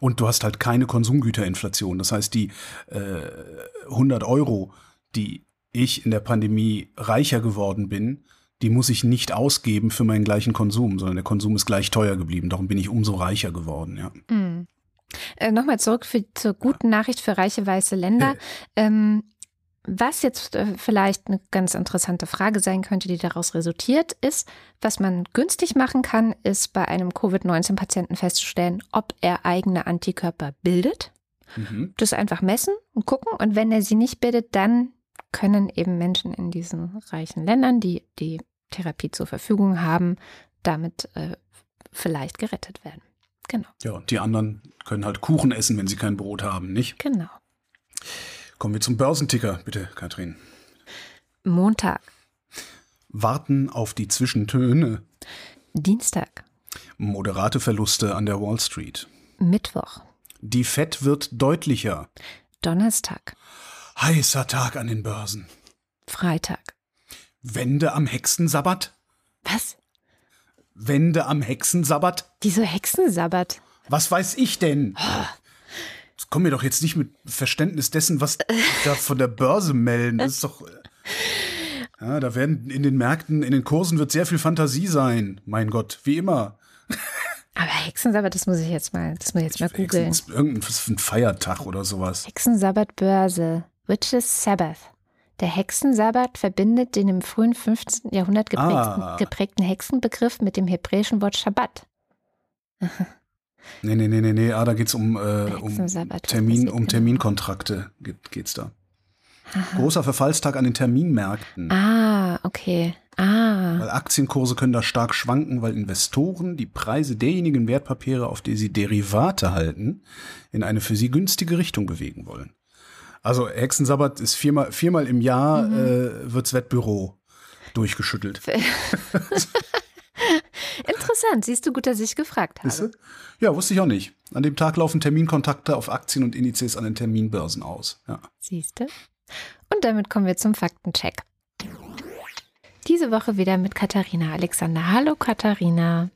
[SPEAKER 2] und du hast halt keine Konsumgüterinflation. Das heißt, die äh, 100 Euro, die ich in der Pandemie reicher geworden bin, die muss ich nicht ausgeben für meinen gleichen Konsum, sondern der Konsum ist gleich teuer geblieben. Darum bin ich umso reicher geworden, ja.
[SPEAKER 1] Mhm. Äh, Nochmal zurück für, zur guten Nachricht für reiche weiße Länder. Ähm, was jetzt äh, vielleicht eine ganz interessante Frage sein könnte, die daraus resultiert, ist, was man günstig machen kann, ist bei einem Covid-19-Patienten festzustellen, ob er eigene Antikörper bildet. Mhm. Das einfach messen und gucken. Und wenn er sie nicht bildet, dann können eben Menschen in diesen reichen Ländern, die die Therapie zur Verfügung haben, damit äh, vielleicht gerettet werden. Genau.
[SPEAKER 2] Ja, und die anderen können halt Kuchen essen, wenn sie kein Brot haben, nicht?
[SPEAKER 1] Genau.
[SPEAKER 2] Kommen wir zum Börsenticker, bitte, Katrin.
[SPEAKER 1] Montag.
[SPEAKER 2] Warten auf die Zwischentöne.
[SPEAKER 1] Dienstag.
[SPEAKER 2] Moderate Verluste an der Wall Street.
[SPEAKER 1] Mittwoch.
[SPEAKER 2] Die Fed wird deutlicher.
[SPEAKER 1] Donnerstag.
[SPEAKER 2] Heißer Tag an den Börsen.
[SPEAKER 1] Freitag.
[SPEAKER 2] Wende am Hexensabbat?
[SPEAKER 1] Was?
[SPEAKER 2] Wende am Hexensabbat?
[SPEAKER 1] Wieso Hexensabbat?
[SPEAKER 2] Was weiß ich denn? Jetzt komm mir doch jetzt nicht mit Verständnis dessen, was da von der Börse melden. Das ist doch. Ja, da werden in den Märkten, in den Kursen wird sehr viel Fantasie sein. Mein Gott, wie immer.
[SPEAKER 1] Aber Hexensabbat, das muss ich jetzt mal, das muss ich jetzt mal googeln.
[SPEAKER 2] Irgendein Feiertag oder sowas.
[SPEAKER 1] Hexensabbat Börse. Witches Sabbath. Der Hexensabbat verbindet den im frühen 15. Jahrhundert geprägten,
[SPEAKER 2] Ah.
[SPEAKER 1] geprägten Hexenbegriff mit dem hebräischen Wort Shabbat.
[SPEAKER 2] Nee, nee, nee, nee, nee. Ah, da geht's um, äh, um, Termin, um
[SPEAKER 1] genau?
[SPEAKER 2] Terminkontrakte geht, geht's da. Großer Verfallstag an den Terminmärkten.
[SPEAKER 1] Ah, okay. Ah.
[SPEAKER 2] Weil Aktienkurse können da stark schwanken, weil Investoren die Preise derjenigen Wertpapiere, auf die sie Derivate halten, in eine für sie günstige Richtung bewegen wollen. Also Hexensabbat ist viermal, viermal im Jahr
[SPEAKER 1] Mhm.
[SPEAKER 2] äh, wirds Wettbüro durchgeschüttelt. [laughs]
[SPEAKER 1] Interessant. Siehst du gut, dass ich gefragt habe.
[SPEAKER 2] Ja, wusste ich auch nicht. An dem Tag laufen Terminkontakte auf Aktien und Indizes an den Terminbörsen aus. Ja.
[SPEAKER 1] Siehst du? Und damit kommen wir zum Faktencheck. Diese Woche wieder mit Katharina Alexander. Hallo Katharina.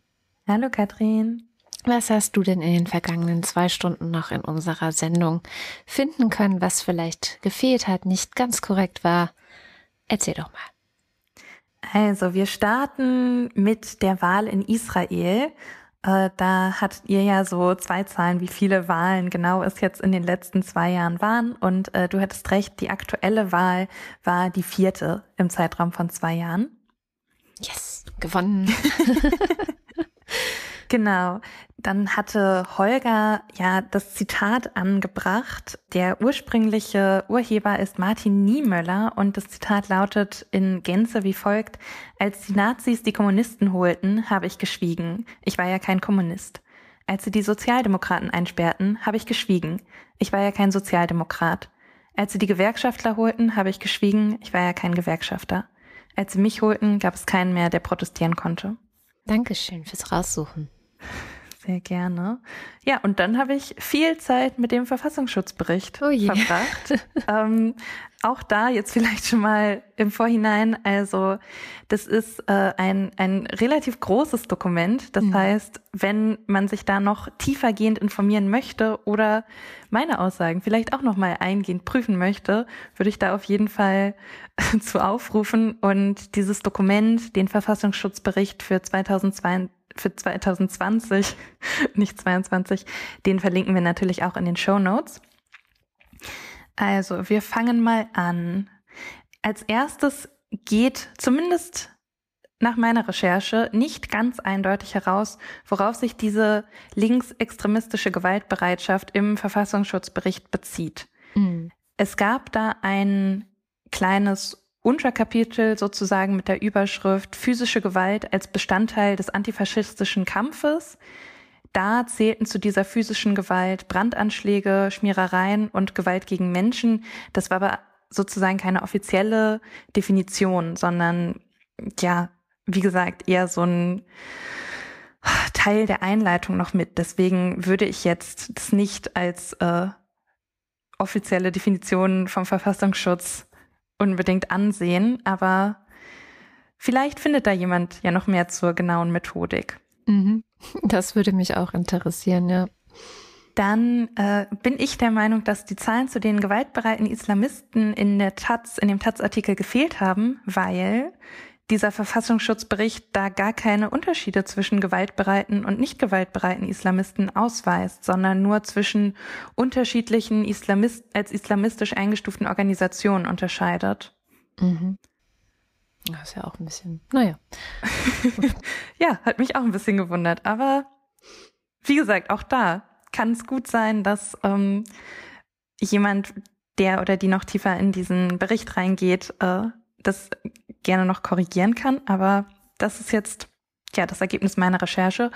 [SPEAKER 7] Hallo Katrin.
[SPEAKER 1] Was hast du denn in den vergangenen zwei Stunden noch in unserer Sendung finden können, was vielleicht gefehlt hat, nicht ganz korrekt war? Erzähl doch mal.
[SPEAKER 7] Also wir starten mit der Wahl in Israel. Äh, da hattet ihr ja so zwei Zahlen, wie viele Wahlen genau es jetzt in den letzten zwei Jahren waren. Und äh, du hattest recht, die aktuelle Wahl war die vierte im Zeitraum von zwei Jahren.
[SPEAKER 1] Yes, gewonnen. [laughs]
[SPEAKER 7] Genau. Dann hatte Holger ja das Zitat angebracht. Der ursprüngliche Urheber ist Martin Niemöller und das Zitat lautet in Gänze wie folgt. Als die Nazis die Kommunisten holten, habe ich geschwiegen. Ich war ja kein Kommunist. Als sie die Sozialdemokraten einsperrten, habe ich geschwiegen. Ich war ja kein Sozialdemokrat. Als sie die Gewerkschaftler holten, habe ich geschwiegen. Ich war ja kein Gewerkschafter. Als sie mich holten, gab es keinen mehr, der protestieren konnte.
[SPEAKER 1] Dankeschön fürs Raussuchen.
[SPEAKER 7] Sehr gerne. Ja, und dann habe ich viel Zeit mit dem Verfassungsschutzbericht
[SPEAKER 1] Oh
[SPEAKER 7] verbracht. [laughs] ähm, auch da jetzt vielleicht schon mal im Vorhinein. Also das ist äh, ein, ein relativ großes Dokument. Das
[SPEAKER 1] Mhm.
[SPEAKER 7] heißt, wenn man sich da noch tiefergehend informieren möchte oder meine Aussagen vielleicht auch noch mal eingehend prüfen möchte, würde ich da auf jeden Fall [laughs] zu aufrufen und dieses Dokument, den Verfassungsschutzbericht für 2002 für 2020, [laughs] nicht 22, den verlinken wir natürlich auch in den Show Notes. Also, wir fangen mal an. Als erstes geht zumindest nach meiner Recherche nicht ganz eindeutig heraus, worauf sich diese linksextremistische Gewaltbereitschaft im Verfassungsschutzbericht bezieht.
[SPEAKER 1] Mhm.
[SPEAKER 7] Es gab da ein kleines Unterkapitel sozusagen mit der Überschrift physische Gewalt als Bestandteil des antifaschistischen Kampfes. Da zählten zu dieser physischen Gewalt Brandanschläge, Schmierereien und Gewalt gegen Menschen. Das war aber sozusagen keine offizielle Definition, sondern ja, wie gesagt, eher so ein Teil der Einleitung noch mit. Deswegen würde ich jetzt das nicht als äh, offizielle Definition vom Verfassungsschutz unbedingt ansehen, aber vielleicht findet da jemand ja noch mehr zur genauen Methodik.
[SPEAKER 1] Mhm. [laughs] Das würde mich auch interessieren, ja.
[SPEAKER 7] Dann äh, bin ich der Meinung, dass die Zahlen zu den gewaltbereiten Islamisten in der Taz, in dem Taz-Artikel gefehlt haben, weil dieser Verfassungsschutzbericht da gar keine Unterschiede zwischen gewaltbereiten und nicht gewaltbereiten Islamisten ausweist, sondern nur zwischen unterschiedlichen Islamist als islamistisch eingestuften Organisationen unterscheidet.
[SPEAKER 1] Mhm. Das ist ja auch ein bisschen, naja. [laughs]
[SPEAKER 7] Ja, hat mich auch ein bisschen gewundert. Aber wie gesagt, auch da kann es gut sein, dass ähm, jemand der oder die noch tiefer in diesen Bericht reingeht, äh, das gerne noch korrigieren kann. Aber das ist jetzt ja das Ergebnis meiner Recherche.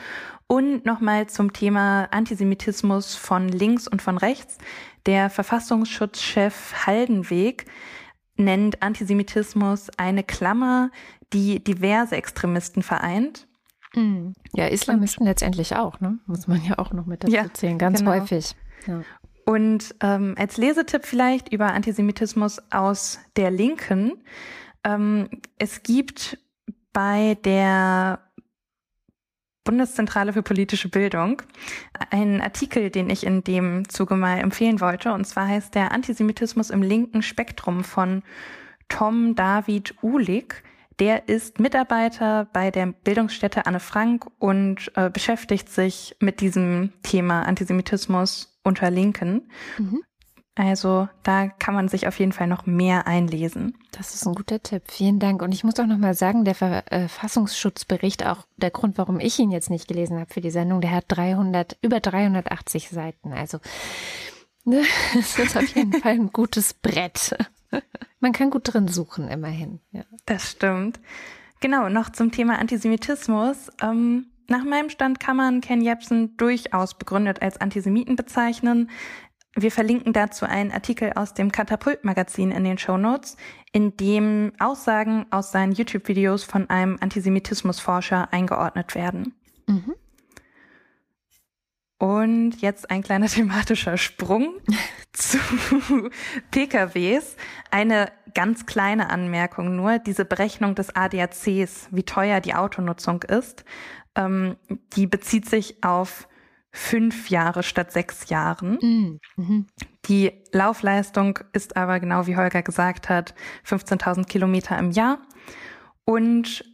[SPEAKER 7] Und nochmal zum Thema Antisemitismus von links und von rechts. Der Verfassungsschutzchef Haldenweg nennt Antisemitismus eine Klammer, die diverse Extremisten vereint.
[SPEAKER 1] Mhm. Ja, Islamisten und, letztendlich auch, ne? Muss man ja auch noch mit dazu ja, zählen, ganz genau. häufig. Ja.
[SPEAKER 7] Und ähm, als Lesetipp vielleicht über Antisemitismus aus der Linken. Ähm, es gibt bei der Bundeszentrale für politische Bildung einen Artikel, den ich in dem Zuge mal empfehlen wollte. Und zwar heißt der Antisemitismus im linken Spektrum von Tom David Uhlig. Der ist Mitarbeiter bei der Bildungsstätte Anne Frank und äh, beschäftigt sich mit diesem Thema Antisemitismus unter Linken. Mhm. Also da kann man sich auf jeden Fall noch mehr einlesen.
[SPEAKER 1] Das ist ein guter Tipp. Vielen Dank. Und ich muss auch noch mal sagen, der Verfassungsschutzbericht, auch der Grund, warum ich ihn jetzt nicht gelesen habe für die Sendung, der hat 300, über 380 Seiten. Also ne, [laughs] es ist auf jeden Fall ein gutes Brett. [laughs] Man kann gut drin suchen, immerhin.
[SPEAKER 7] Ja. Das stimmt. Genau, noch zum Thema Antisemitismus. Ähm, nach meinem Stand kann man Ken Jebsen durchaus begründet als Antisemiten bezeichnen. Wir verlinken dazu einen Artikel aus dem Katapult-Magazin in den Show Notes, in dem Aussagen aus seinen YouTube-Videos von einem Antisemitismusforscher eingeordnet werden. Mhm. Und jetzt ein kleiner [laughs] thematischer Sprung [laughs] zu PKWs. Eine ganz kleine Anmerkung nur. Diese Berechnung des ADACs, wie teuer die Autonutzung ist, ähm, die bezieht sich auf fünf Jahre statt sechs Jahren. Mm, mhm. Die Laufleistung ist aber genau wie Holger gesagt hat, 15.000 Kilometer im Jahr und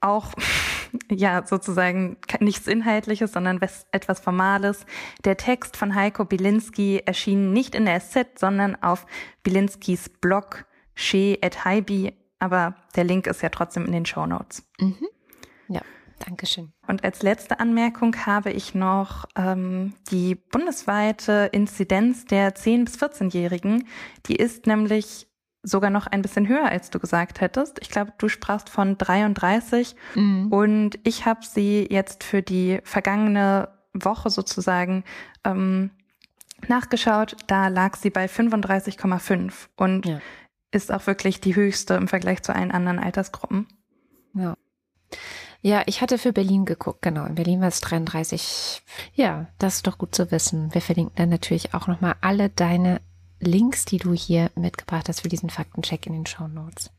[SPEAKER 7] auch [laughs] ja sozusagen nichts Inhaltliches, sondern etwas Formales. Der Text von Heiko Bilinski erschien nicht in der SZ, sondern auf Bilinskis Blog she at Haibi, aber der Link ist ja trotzdem in den Show Notes. Mhm.
[SPEAKER 1] Dankeschön.
[SPEAKER 7] Und als letzte Anmerkung habe ich noch ähm, die bundesweite Inzidenz der 10- bis 14-Jährigen. Die ist nämlich sogar noch ein bisschen höher, als du gesagt hättest. Ich glaube, du sprachst von 33 mhm. und ich habe sie jetzt für die vergangene Woche sozusagen ähm, nachgeschaut. Da lag sie bei 35,5 und ja. ist auch wirklich die höchste im Vergleich zu allen anderen Altersgruppen.
[SPEAKER 1] Ja. Ja, ich hatte für Berlin geguckt, genau. In Berlin war es 33. Ja, das ist doch gut zu wissen. Wir verlinken dann natürlich auch nochmal alle deine Links, die du hier mitgebracht hast für diesen Faktencheck in den Show Notes.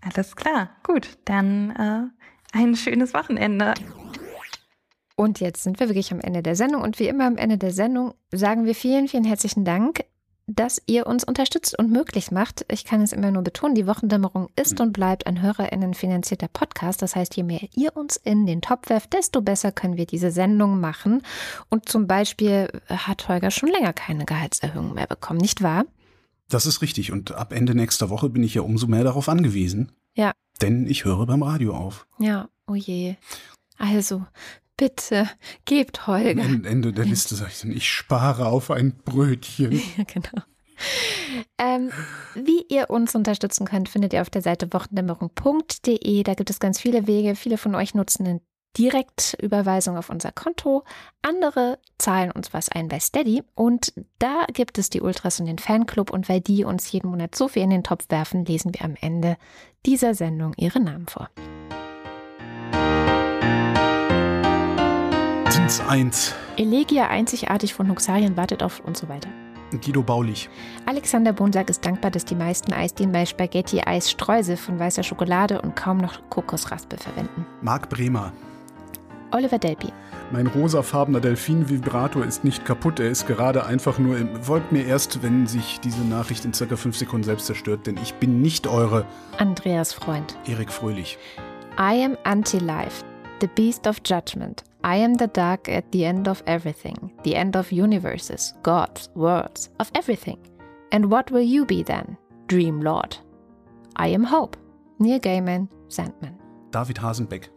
[SPEAKER 7] Alles klar, gut. Dann äh, ein schönes Wochenende.
[SPEAKER 1] Und jetzt sind wir wirklich am Ende der Sendung. Und wie immer am Ende der Sendung sagen wir vielen, vielen herzlichen Dank dass ihr uns unterstützt und möglich macht. Ich kann es immer nur betonen, die Wochendämmerung ist mhm. und bleibt ein HörerInnen finanzierter Podcast. Das heißt, je mehr ihr uns in den Topf werft, desto besser können wir diese Sendung machen. Und zum Beispiel hat Holger schon länger keine Gehaltserhöhung mehr bekommen, nicht wahr?
[SPEAKER 2] Das ist richtig. Und ab Ende nächster Woche bin ich ja umso mehr darauf angewiesen.
[SPEAKER 1] Ja.
[SPEAKER 2] Denn ich höre beim Radio auf.
[SPEAKER 1] Ja, oh je. Also, Bitte, gebt Holger.
[SPEAKER 2] Am Ende der Liste sage ich dann, ich spare auf ein Brötchen. [laughs]
[SPEAKER 1] ja, genau. Ähm, wie ihr uns unterstützen könnt, findet ihr auf der Seite wochendämmerung.de. Da gibt es ganz viele Wege. Viele von euch nutzen eine Direktüberweisung auf unser Konto. Andere zahlen uns was ein bei Steady. Und da gibt es die Ultras und den Fanclub. Und weil die uns jeden Monat so viel in den Topf werfen, lesen wir am Ende dieser Sendung ihre Namen vor.
[SPEAKER 2] Platz 1.
[SPEAKER 1] Elegia einzigartig von Huxarien wartet auf und so weiter.
[SPEAKER 2] Guido Baulich.
[SPEAKER 1] Alexander Bonsack ist dankbar, dass die meisten Eisdielen bei Spaghetti Eis Streusel von weißer Schokolade und kaum noch Kokosraspel verwenden.
[SPEAKER 2] Marc Bremer.
[SPEAKER 1] Oliver Delpi.
[SPEAKER 2] Mein rosafarbener Delfin-Vibrator ist nicht kaputt, er ist gerade einfach nur im. Folgt mir erst, wenn sich diese Nachricht in circa 5 Sekunden selbst zerstört, denn ich bin nicht eure.
[SPEAKER 1] Andreas Freund.
[SPEAKER 2] Erik Fröhlich.
[SPEAKER 1] I am anti-life, the beast of judgment. I am the dark at the end of everything, the end of universes, gods, worlds, of everything. And what will you be then, Dream Lord? I am Hope. Neil Gaiman, Sandman.
[SPEAKER 2] David Hasenbeck.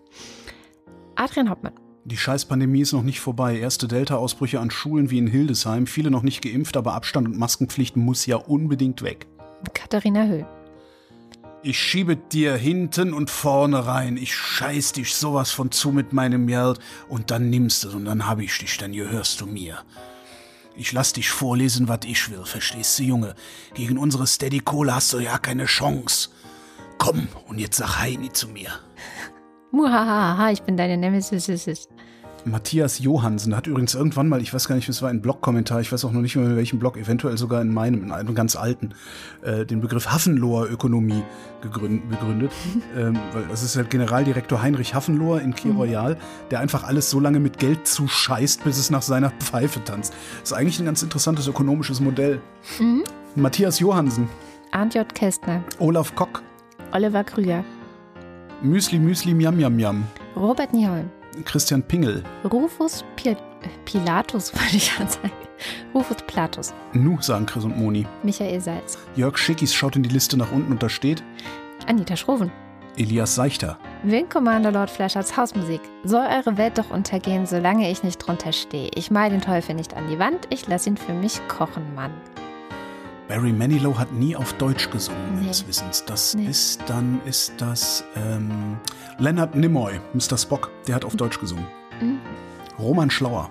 [SPEAKER 1] Adrian Hauptmann.
[SPEAKER 2] Die Scheißpandemie ist noch nicht vorbei. Erste Delta-Ausbrüche an Schulen wie in Hildesheim. Viele noch nicht geimpft, aber Abstand und Maskenpflicht muss ja unbedingt weg.
[SPEAKER 1] Katharina Höhl.
[SPEAKER 2] Ich schiebe dir hinten und vorne rein. Ich scheiß dich sowas von zu mit meinem Geld und dann nimmst es und dann hab ich dich, dann gehörst du mir. Ich lass dich vorlesen, was ich will, verstehst du, Junge? Gegen unsere Steady-Kohle hast du ja keine Chance. Komm, und jetzt sag Heini zu mir.
[SPEAKER 1] Muhahaha, ich bin deine Nemesis.
[SPEAKER 2] Matthias Johansen hat übrigens irgendwann mal, ich weiß gar nicht, es war ein Blog-Kommentar, ich weiß auch noch nicht mehr in welchem Blog, eventuell sogar in meinem, in einem ganz alten, äh, den Begriff Hafenloher Ökonomie gegründet, begründet. [laughs] ähm, weil das ist halt Generaldirektor Heinrich Hafenloher in Key Royal, der einfach alles so lange mit Geld zuscheißt, bis es nach seiner Pfeife tanzt. Das ist eigentlich ein ganz interessantes ökonomisches Modell.
[SPEAKER 1] Mhm.
[SPEAKER 2] Matthias Johansen,
[SPEAKER 1] Arndt J. Kästner.
[SPEAKER 2] Olaf Kock,
[SPEAKER 1] Oliver Krüger.
[SPEAKER 2] Müsli Müsli Miam Miam Miam,
[SPEAKER 1] Robert Nieholm.
[SPEAKER 2] Christian Pingel,
[SPEAKER 1] Rufus Pil Pilatus, [laughs] wollte ich gerade sagen. Rufus Platus.
[SPEAKER 2] Nu, sagen Chris und Moni.
[SPEAKER 1] Michael Salz.
[SPEAKER 2] Jörg Schickis schaut in die Liste nach unten und da steht
[SPEAKER 1] Anita Schroven.
[SPEAKER 2] Elias Seichter.
[SPEAKER 1] Wing Commander Lord Flashards Hausmusik. Soll eure Welt doch untergehen, solange ich nicht drunter stehe. Ich mal den Teufel nicht an die Wand, ich lass ihn für mich kochen, Mann.
[SPEAKER 2] Barry Manilow hat nie auf Deutsch gesungen,
[SPEAKER 1] Nee.
[SPEAKER 2] meines Wissens. Das
[SPEAKER 1] Nee.
[SPEAKER 2] ist dann, ist das ähm, Leonard Nimoy, Mr. Spock, der hat auf Deutsch gesungen.
[SPEAKER 1] Mhm.
[SPEAKER 2] Roman Schlauer.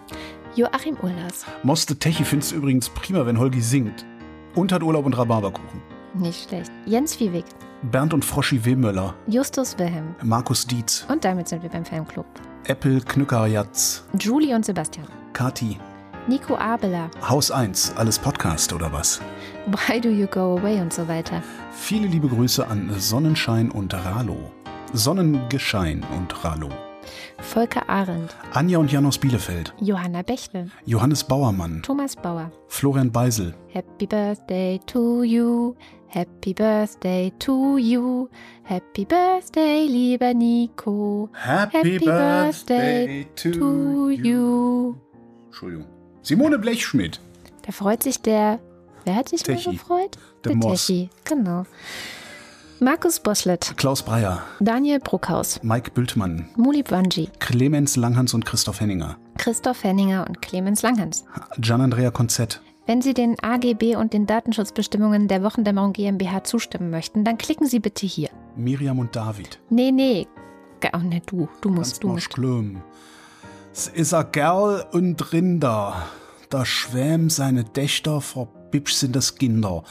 [SPEAKER 1] Joachim Ullers.
[SPEAKER 2] Moste Techi findest du übrigens prima, wenn Holgi singt. Und hat Urlaub und Rhabarberkuchen.
[SPEAKER 1] Nicht schlecht. Jens Wiewig.
[SPEAKER 2] Bernd und Froschi Wehmöller.
[SPEAKER 1] Justus Wilhelm.
[SPEAKER 2] Markus Dietz.
[SPEAKER 1] Und damit sind wir beim Fanclub.
[SPEAKER 2] Apple Knückerjatz.
[SPEAKER 1] Julie und Sebastian.
[SPEAKER 2] Kati.
[SPEAKER 1] Nico Abeler.
[SPEAKER 2] Haus 1. Alles Podcast oder was?
[SPEAKER 1] Why do you go away und so weiter.
[SPEAKER 2] Viele liebe Grüße an Sonnenschein und Ralo. Sonnengeschein und Ralo.
[SPEAKER 1] Volker Arendt.
[SPEAKER 2] Anja und Jan aus Bielefeld.
[SPEAKER 1] Johanna Bächle.
[SPEAKER 2] Johannes Bauermann.
[SPEAKER 1] Thomas Bauer.
[SPEAKER 2] Florian Beisel.
[SPEAKER 1] Happy Birthday to you. Happy Birthday to you. Happy Birthday, lieber Nico. Happy Birthday to you.
[SPEAKER 2] Entschuldigung. Simone Blechschmidt.
[SPEAKER 1] Da freut sich der. Wer hat sich
[SPEAKER 2] Techi.
[SPEAKER 1] mehr gefreut?
[SPEAKER 2] Der Moss.
[SPEAKER 1] Techi, genau. Markus Boslett.
[SPEAKER 2] Klaus Breyer.
[SPEAKER 1] Daniel Bruckhaus.
[SPEAKER 2] Mike Bültmann.
[SPEAKER 1] Muli Wanji.
[SPEAKER 2] Clemens Langhans und Christoph Henninger.
[SPEAKER 1] Christoph Henninger und Clemens Langhans.
[SPEAKER 2] Gian-Andrea Konzett.
[SPEAKER 1] Wenn Sie den AGB und den Datenschutzbestimmungen der Wochendämmerung GmbH zustimmen möchten, dann klicken Sie bitte hier.
[SPEAKER 2] Miriam und David.
[SPEAKER 1] Nee, nee. Ge- Oh, ne, du. Du musst,
[SPEAKER 2] Ganz
[SPEAKER 1] du musst.
[SPEAKER 2] schlimm. Es is a Gerl und Rinder. Da schwäm seine Dächter vor Bibsch sind das Kinder.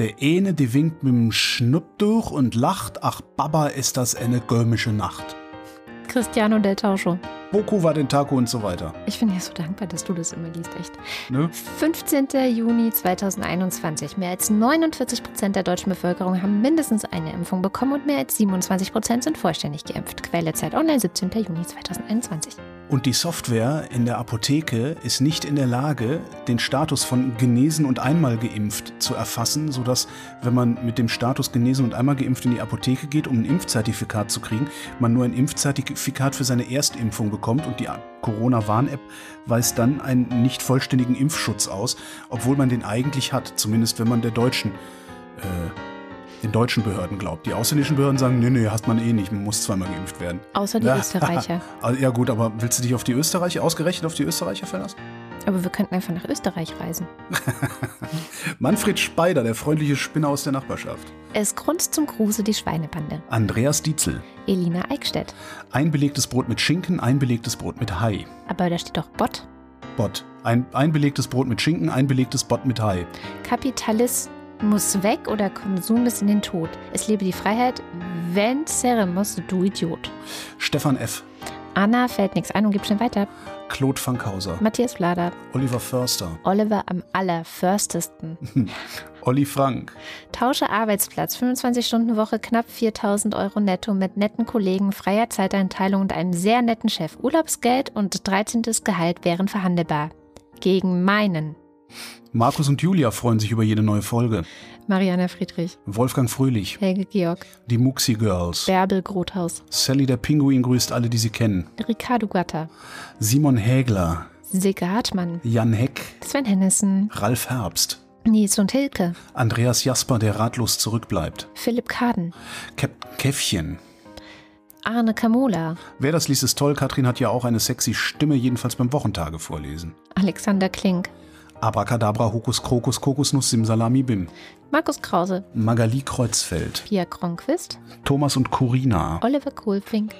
[SPEAKER 2] Der eine, die winkt mit dem Schnupptuch und lacht, ach Baba, ist das eine gömische Nacht.
[SPEAKER 1] Cristiano del Tauscho.
[SPEAKER 2] Boku war den Taco und so weiter.
[SPEAKER 1] Ich bin dir so dankbar, dass du das immer liest, echt.
[SPEAKER 2] Ne?
[SPEAKER 1] 15. Juni 2021. Mehr als 49 Prozent der deutschen Bevölkerung haben mindestens eine Impfung bekommen und mehr als 27 Prozent sind vollständig geimpft. Quelle Zeit Online, 17. Juni 2021.
[SPEAKER 2] Und die Software in der Apotheke ist nicht in der Lage, den Status von genesen und einmal geimpft zu erfassen, sodass, wenn man mit dem Status genesen und einmal geimpft in die Apotheke geht, um ein Impfzertifikat zu kriegen, man nur ein Impfzertifikat für seine Erstimpfung bekommt und die Corona-Warn-App weist dann einen nicht vollständigen Impfschutz aus, obwohl man den eigentlich hat, zumindest wenn man der deutschen äh, den deutschen Behörden glaubt. Die ausländischen Behörden sagen, nee, nee, hast man eh nicht, man muss zweimal geimpft werden.
[SPEAKER 1] Außer die
[SPEAKER 2] Ja.
[SPEAKER 1] Österreicher. [laughs]
[SPEAKER 2] Also, ja gut, aber willst du dich auf die Österreicher, ausgerechnet auf die Österreicher verlassen?
[SPEAKER 1] Aber wir könnten einfach nach Österreich reisen. [laughs]
[SPEAKER 2] Manfred Speider, der freundliche Spinner aus der Nachbarschaft.
[SPEAKER 1] Es grunzt zum Gruße die Schweinebande.
[SPEAKER 2] Andreas Dietzel.
[SPEAKER 1] Elina Eickstedt.
[SPEAKER 2] Ein belegtes Brot mit Schinken, ein belegtes Brot mit Hai.
[SPEAKER 1] Aber da steht doch Bot.
[SPEAKER 2] Bot. Ein, ein belegtes Brot mit Schinken, ein belegtes Bot mit Hai.
[SPEAKER 1] Kapitalismus weg oder Konsum bis in den Tod. Es lebe die Freiheit. Venceremos, du Idiot.
[SPEAKER 2] Stefan F.
[SPEAKER 1] Anna fällt nichts ein und gibt schnell weiter.
[SPEAKER 2] Claude Fankhauser.
[SPEAKER 1] Matthias Vlader.
[SPEAKER 2] Oliver Förster.
[SPEAKER 1] Oliver am allerförstesten. [laughs]
[SPEAKER 2] Olli Frank.
[SPEAKER 1] Tausche Arbeitsplatz, 25 Stunden Woche, knapp 4000 Euro netto mit netten Kollegen, freier Zeiteinteilung und einem sehr netten Chef. Urlaubsgeld und 13. Gehalt wären verhandelbar. Gegen meinen.
[SPEAKER 2] Markus und Julia freuen sich über jede neue Folge.
[SPEAKER 1] Mariana Friedrich,
[SPEAKER 2] Wolfgang Fröhlich.
[SPEAKER 1] Helge Georg,
[SPEAKER 2] Die Muxi Girls.
[SPEAKER 1] Bärbel Grothaus,
[SPEAKER 2] Sally der Pinguin grüßt alle, die sie kennen.
[SPEAKER 1] Ricardo Gatter,
[SPEAKER 2] Simon Hägler.
[SPEAKER 1] Silke Hartmann,
[SPEAKER 2] Jan Heck.
[SPEAKER 1] Sven Hennissen,
[SPEAKER 2] Ralf Herbst.
[SPEAKER 1] Nils und Hilke,
[SPEAKER 2] Andreas Jasper, der ratlos zurückbleibt.
[SPEAKER 1] Philipp Kaden,
[SPEAKER 2] Captain Käffchen.
[SPEAKER 1] Arne Kamola.
[SPEAKER 2] Wer das liest, ist toll. Katrin hat ja auch eine sexy Stimme, jedenfalls beim Wochentage vorlesen.
[SPEAKER 1] Alexander Klink.
[SPEAKER 2] Abracadabra, Hokus, Krokus, Kokosnuss, Simsalami, Bim.
[SPEAKER 1] Markus Krause.
[SPEAKER 2] Magali Kreuzfeld.
[SPEAKER 1] Pia Kronquist.
[SPEAKER 2] Thomas und Corina.
[SPEAKER 1] Oliver Kohlfink.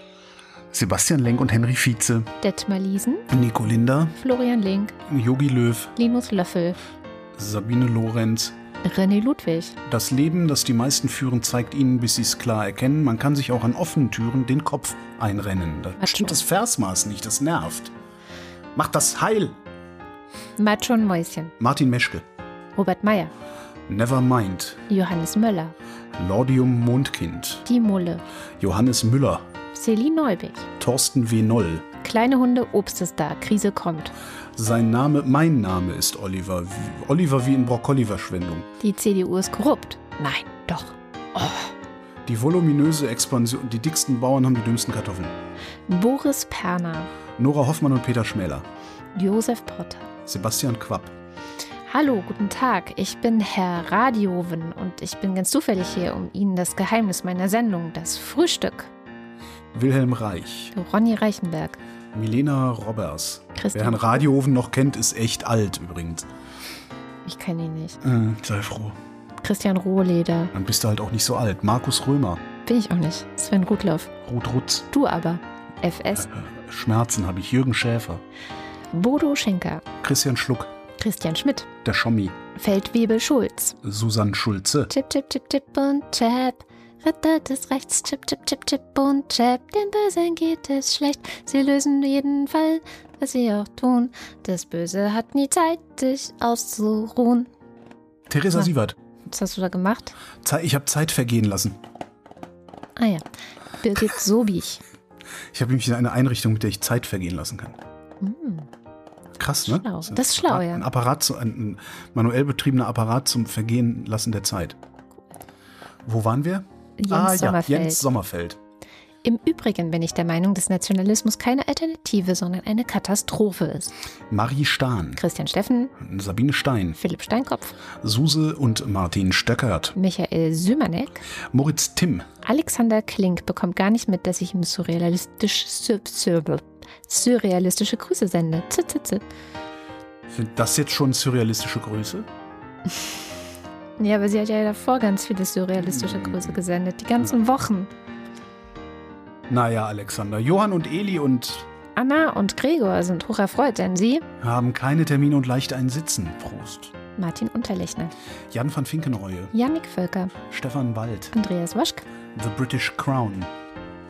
[SPEAKER 2] Sebastian Lenk und Henry Vize.
[SPEAKER 1] Detmar Liesen.
[SPEAKER 2] Nico Linder.
[SPEAKER 1] Florian Link.
[SPEAKER 2] Yogi Löw.
[SPEAKER 1] Linus Löffel.
[SPEAKER 2] Sabine Lorenz.
[SPEAKER 1] René Ludwig.
[SPEAKER 2] Das Leben, das die meisten führen, zeigt ihnen, bis sie es klar erkennen, man kann sich auch an offenen Türen den Kopf einrennen. Da stimmt das Versmaß nicht, das nervt. Macht das heil!
[SPEAKER 1] Macho und Mäuschen.
[SPEAKER 2] Martin Meschke.
[SPEAKER 1] Robert Meyer.
[SPEAKER 2] Nevermind.
[SPEAKER 1] Johannes Möller.
[SPEAKER 2] Lordium Mondkind.
[SPEAKER 1] Die Mulle.
[SPEAKER 2] Johannes Müller.
[SPEAKER 1] Celine Neubig.
[SPEAKER 2] Thorsten W. Noll.
[SPEAKER 1] Kleine Hunde, Obst ist da. Krise kommt.
[SPEAKER 2] Sein Name, mein Name ist Oliver. Oliver wie in Brokkoli-Verschwendung.
[SPEAKER 1] Die CDU ist korrupt. Nein, doch.
[SPEAKER 2] Die voluminöse Expansion. Die dicksten Bauern haben die dümmsten Kartoffeln.
[SPEAKER 1] Boris Perner.
[SPEAKER 2] Nora Hoffmann und Peter Schmäler.
[SPEAKER 1] Josef Potter.
[SPEAKER 2] Sebastian Quapp.
[SPEAKER 1] Hallo, guten Tag. Ich bin Herr Radioven und ich bin ganz zufällig hier, um Ihnen das Geheimnis meiner Sendung, das Frühstück,
[SPEAKER 2] Wilhelm Reich.
[SPEAKER 1] Ronny Reichenberg,
[SPEAKER 2] Milena Robbers. Wer
[SPEAKER 1] Christian.
[SPEAKER 2] Herrn Radioofen noch kennt, ist echt alt übrigens.
[SPEAKER 1] Ich kenne ihn nicht.
[SPEAKER 2] Äh, sei froh.
[SPEAKER 1] Christian Rohleder.
[SPEAKER 2] Dann bist du halt auch nicht so alt. Markus Römer.
[SPEAKER 1] Bin ich auch nicht. Sven Rudloff.
[SPEAKER 2] Ruth Rutz.
[SPEAKER 1] Du aber. FS.
[SPEAKER 2] Äh, Schmerzen habe ich. Jürgen Schäfer.
[SPEAKER 1] Bodo Schenker.
[SPEAKER 2] Christian Schluck.
[SPEAKER 1] Christian Schmidt.
[SPEAKER 2] Der Schommi.
[SPEAKER 1] Feldwebel Schulz.
[SPEAKER 2] Susanne Schulze.
[SPEAKER 1] Chip, chip, chip, chip und chap. Ritter des Rechts, chip, chip, chip, chip und chap. Den Bösen geht es schlecht. Sie lösen jeden Fall, was sie auch tun. Das Böse hat nie Zeit, sich auszuruhen.
[SPEAKER 2] Theresa
[SPEAKER 1] Ja.
[SPEAKER 2] Sievert.
[SPEAKER 1] Was hast du da gemacht?
[SPEAKER 2] Ich habe Zeit vergehen lassen.
[SPEAKER 1] Ah ja. Birgit Sobich.
[SPEAKER 2] Ich habe nämlich in eine Einrichtung, mit der ich Zeit vergehen lassen kann.
[SPEAKER 1] Hm.
[SPEAKER 2] Krass, ne?
[SPEAKER 1] Schlau. Das ist schlau, ja.
[SPEAKER 2] Ein Apparat, zu, ein, ein manuell betriebener Apparat zum Vergehen lassen der Zeit. Wo waren wir?
[SPEAKER 1] Jens
[SPEAKER 2] ah ja,
[SPEAKER 1] Sommerfeld.
[SPEAKER 2] Jens Sommerfeld.
[SPEAKER 1] Im Übrigen bin ich der Meinung, dass Nationalismus keine Alternative, sondern eine Katastrophe ist.
[SPEAKER 2] Marie Stahn.
[SPEAKER 1] Christian Steffen,
[SPEAKER 2] Sabine Stein.
[SPEAKER 1] Philipp Steinkopf,
[SPEAKER 2] Suse und Martin Stöckert.
[SPEAKER 1] Michael Sümanek,
[SPEAKER 2] Moritz Timm.
[SPEAKER 1] Alexander Klink bekommt gar nicht mit, dass ich ihm surrealistisch, sur, sur, surrealistische Grüße sende.
[SPEAKER 2] Sind das jetzt schon surrealistische Größe? [laughs]
[SPEAKER 1] Ja, aber sie hat ja davor ganz viele surrealistische Grüße gesendet, die ganzen Wochen.
[SPEAKER 2] Naja, Alexander. Johann und Eli und
[SPEAKER 1] Anna und Gregor sind hocherfreut, denn sie,
[SPEAKER 2] haben keine Termine und leicht einen Sitzen. Prost.
[SPEAKER 1] Martin Unterlechner,
[SPEAKER 2] Jan van Finkenreue.
[SPEAKER 1] Yannick Völker,
[SPEAKER 2] Stefan Wald.
[SPEAKER 1] Andreas Woschk.
[SPEAKER 2] The British Crown.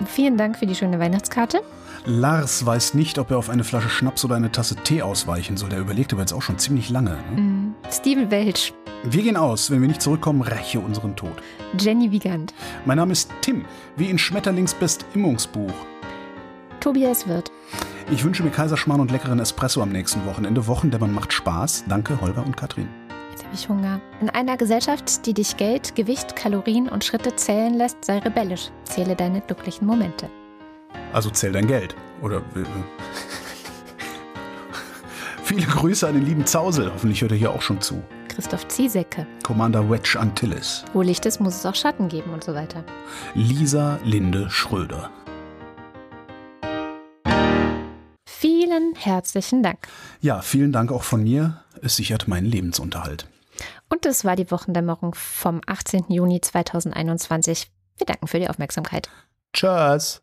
[SPEAKER 1] Vielen Dank für die schöne Weihnachtskarte.
[SPEAKER 2] Lars weiß nicht, ob er auf eine Flasche Schnaps oder eine Tasse Tee ausweichen soll. Der überlegt aber jetzt auch schon ziemlich lange. Ne?
[SPEAKER 1] Mhm. Steven Welch,
[SPEAKER 2] Wir gehen aus. Wenn wir nicht zurückkommen, räche unseren Tod.
[SPEAKER 1] Jenny Wiegand,
[SPEAKER 2] Mein Name ist Tim, wie in Schmetterlings Bestimmungsbuch.
[SPEAKER 1] Tobias Wirth,
[SPEAKER 2] Ich wünsche mir Kaiserschmarrn und leckeren Espresso am nächsten Wochenende. Wochendämmern macht Spaß. Danke, Holger und Katrin.
[SPEAKER 1] Jetzt habe ich Hunger. In einer Gesellschaft, die dich Geld, Gewicht, Kalorien und Schritte zählen lässt, sei rebellisch. Zähle deine glücklichen Momente.
[SPEAKER 2] Also zähl dein Geld. Oder. äh, Viele Grüße an den lieben Zausel. Hoffentlich hört er hier auch schon zu.
[SPEAKER 1] Christoph Ziesecke.
[SPEAKER 2] Commander Wedge Antilles.
[SPEAKER 1] Wo Licht ist, muss es auch Schatten geben und so weiter.
[SPEAKER 2] Lisa Linde Schröder.
[SPEAKER 1] Vielen herzlichen Dank.
[SPEAKER 2] Ja, vielen Dank auch von mir. Es sichert meinen Lebensunterhalt.
[SPEAKER 1] Und das war die Wochendämmerung vom 18. Juni 2021. Wir danken für die Aufmerksamkeit.
[SPEAKER 2] Tschüss.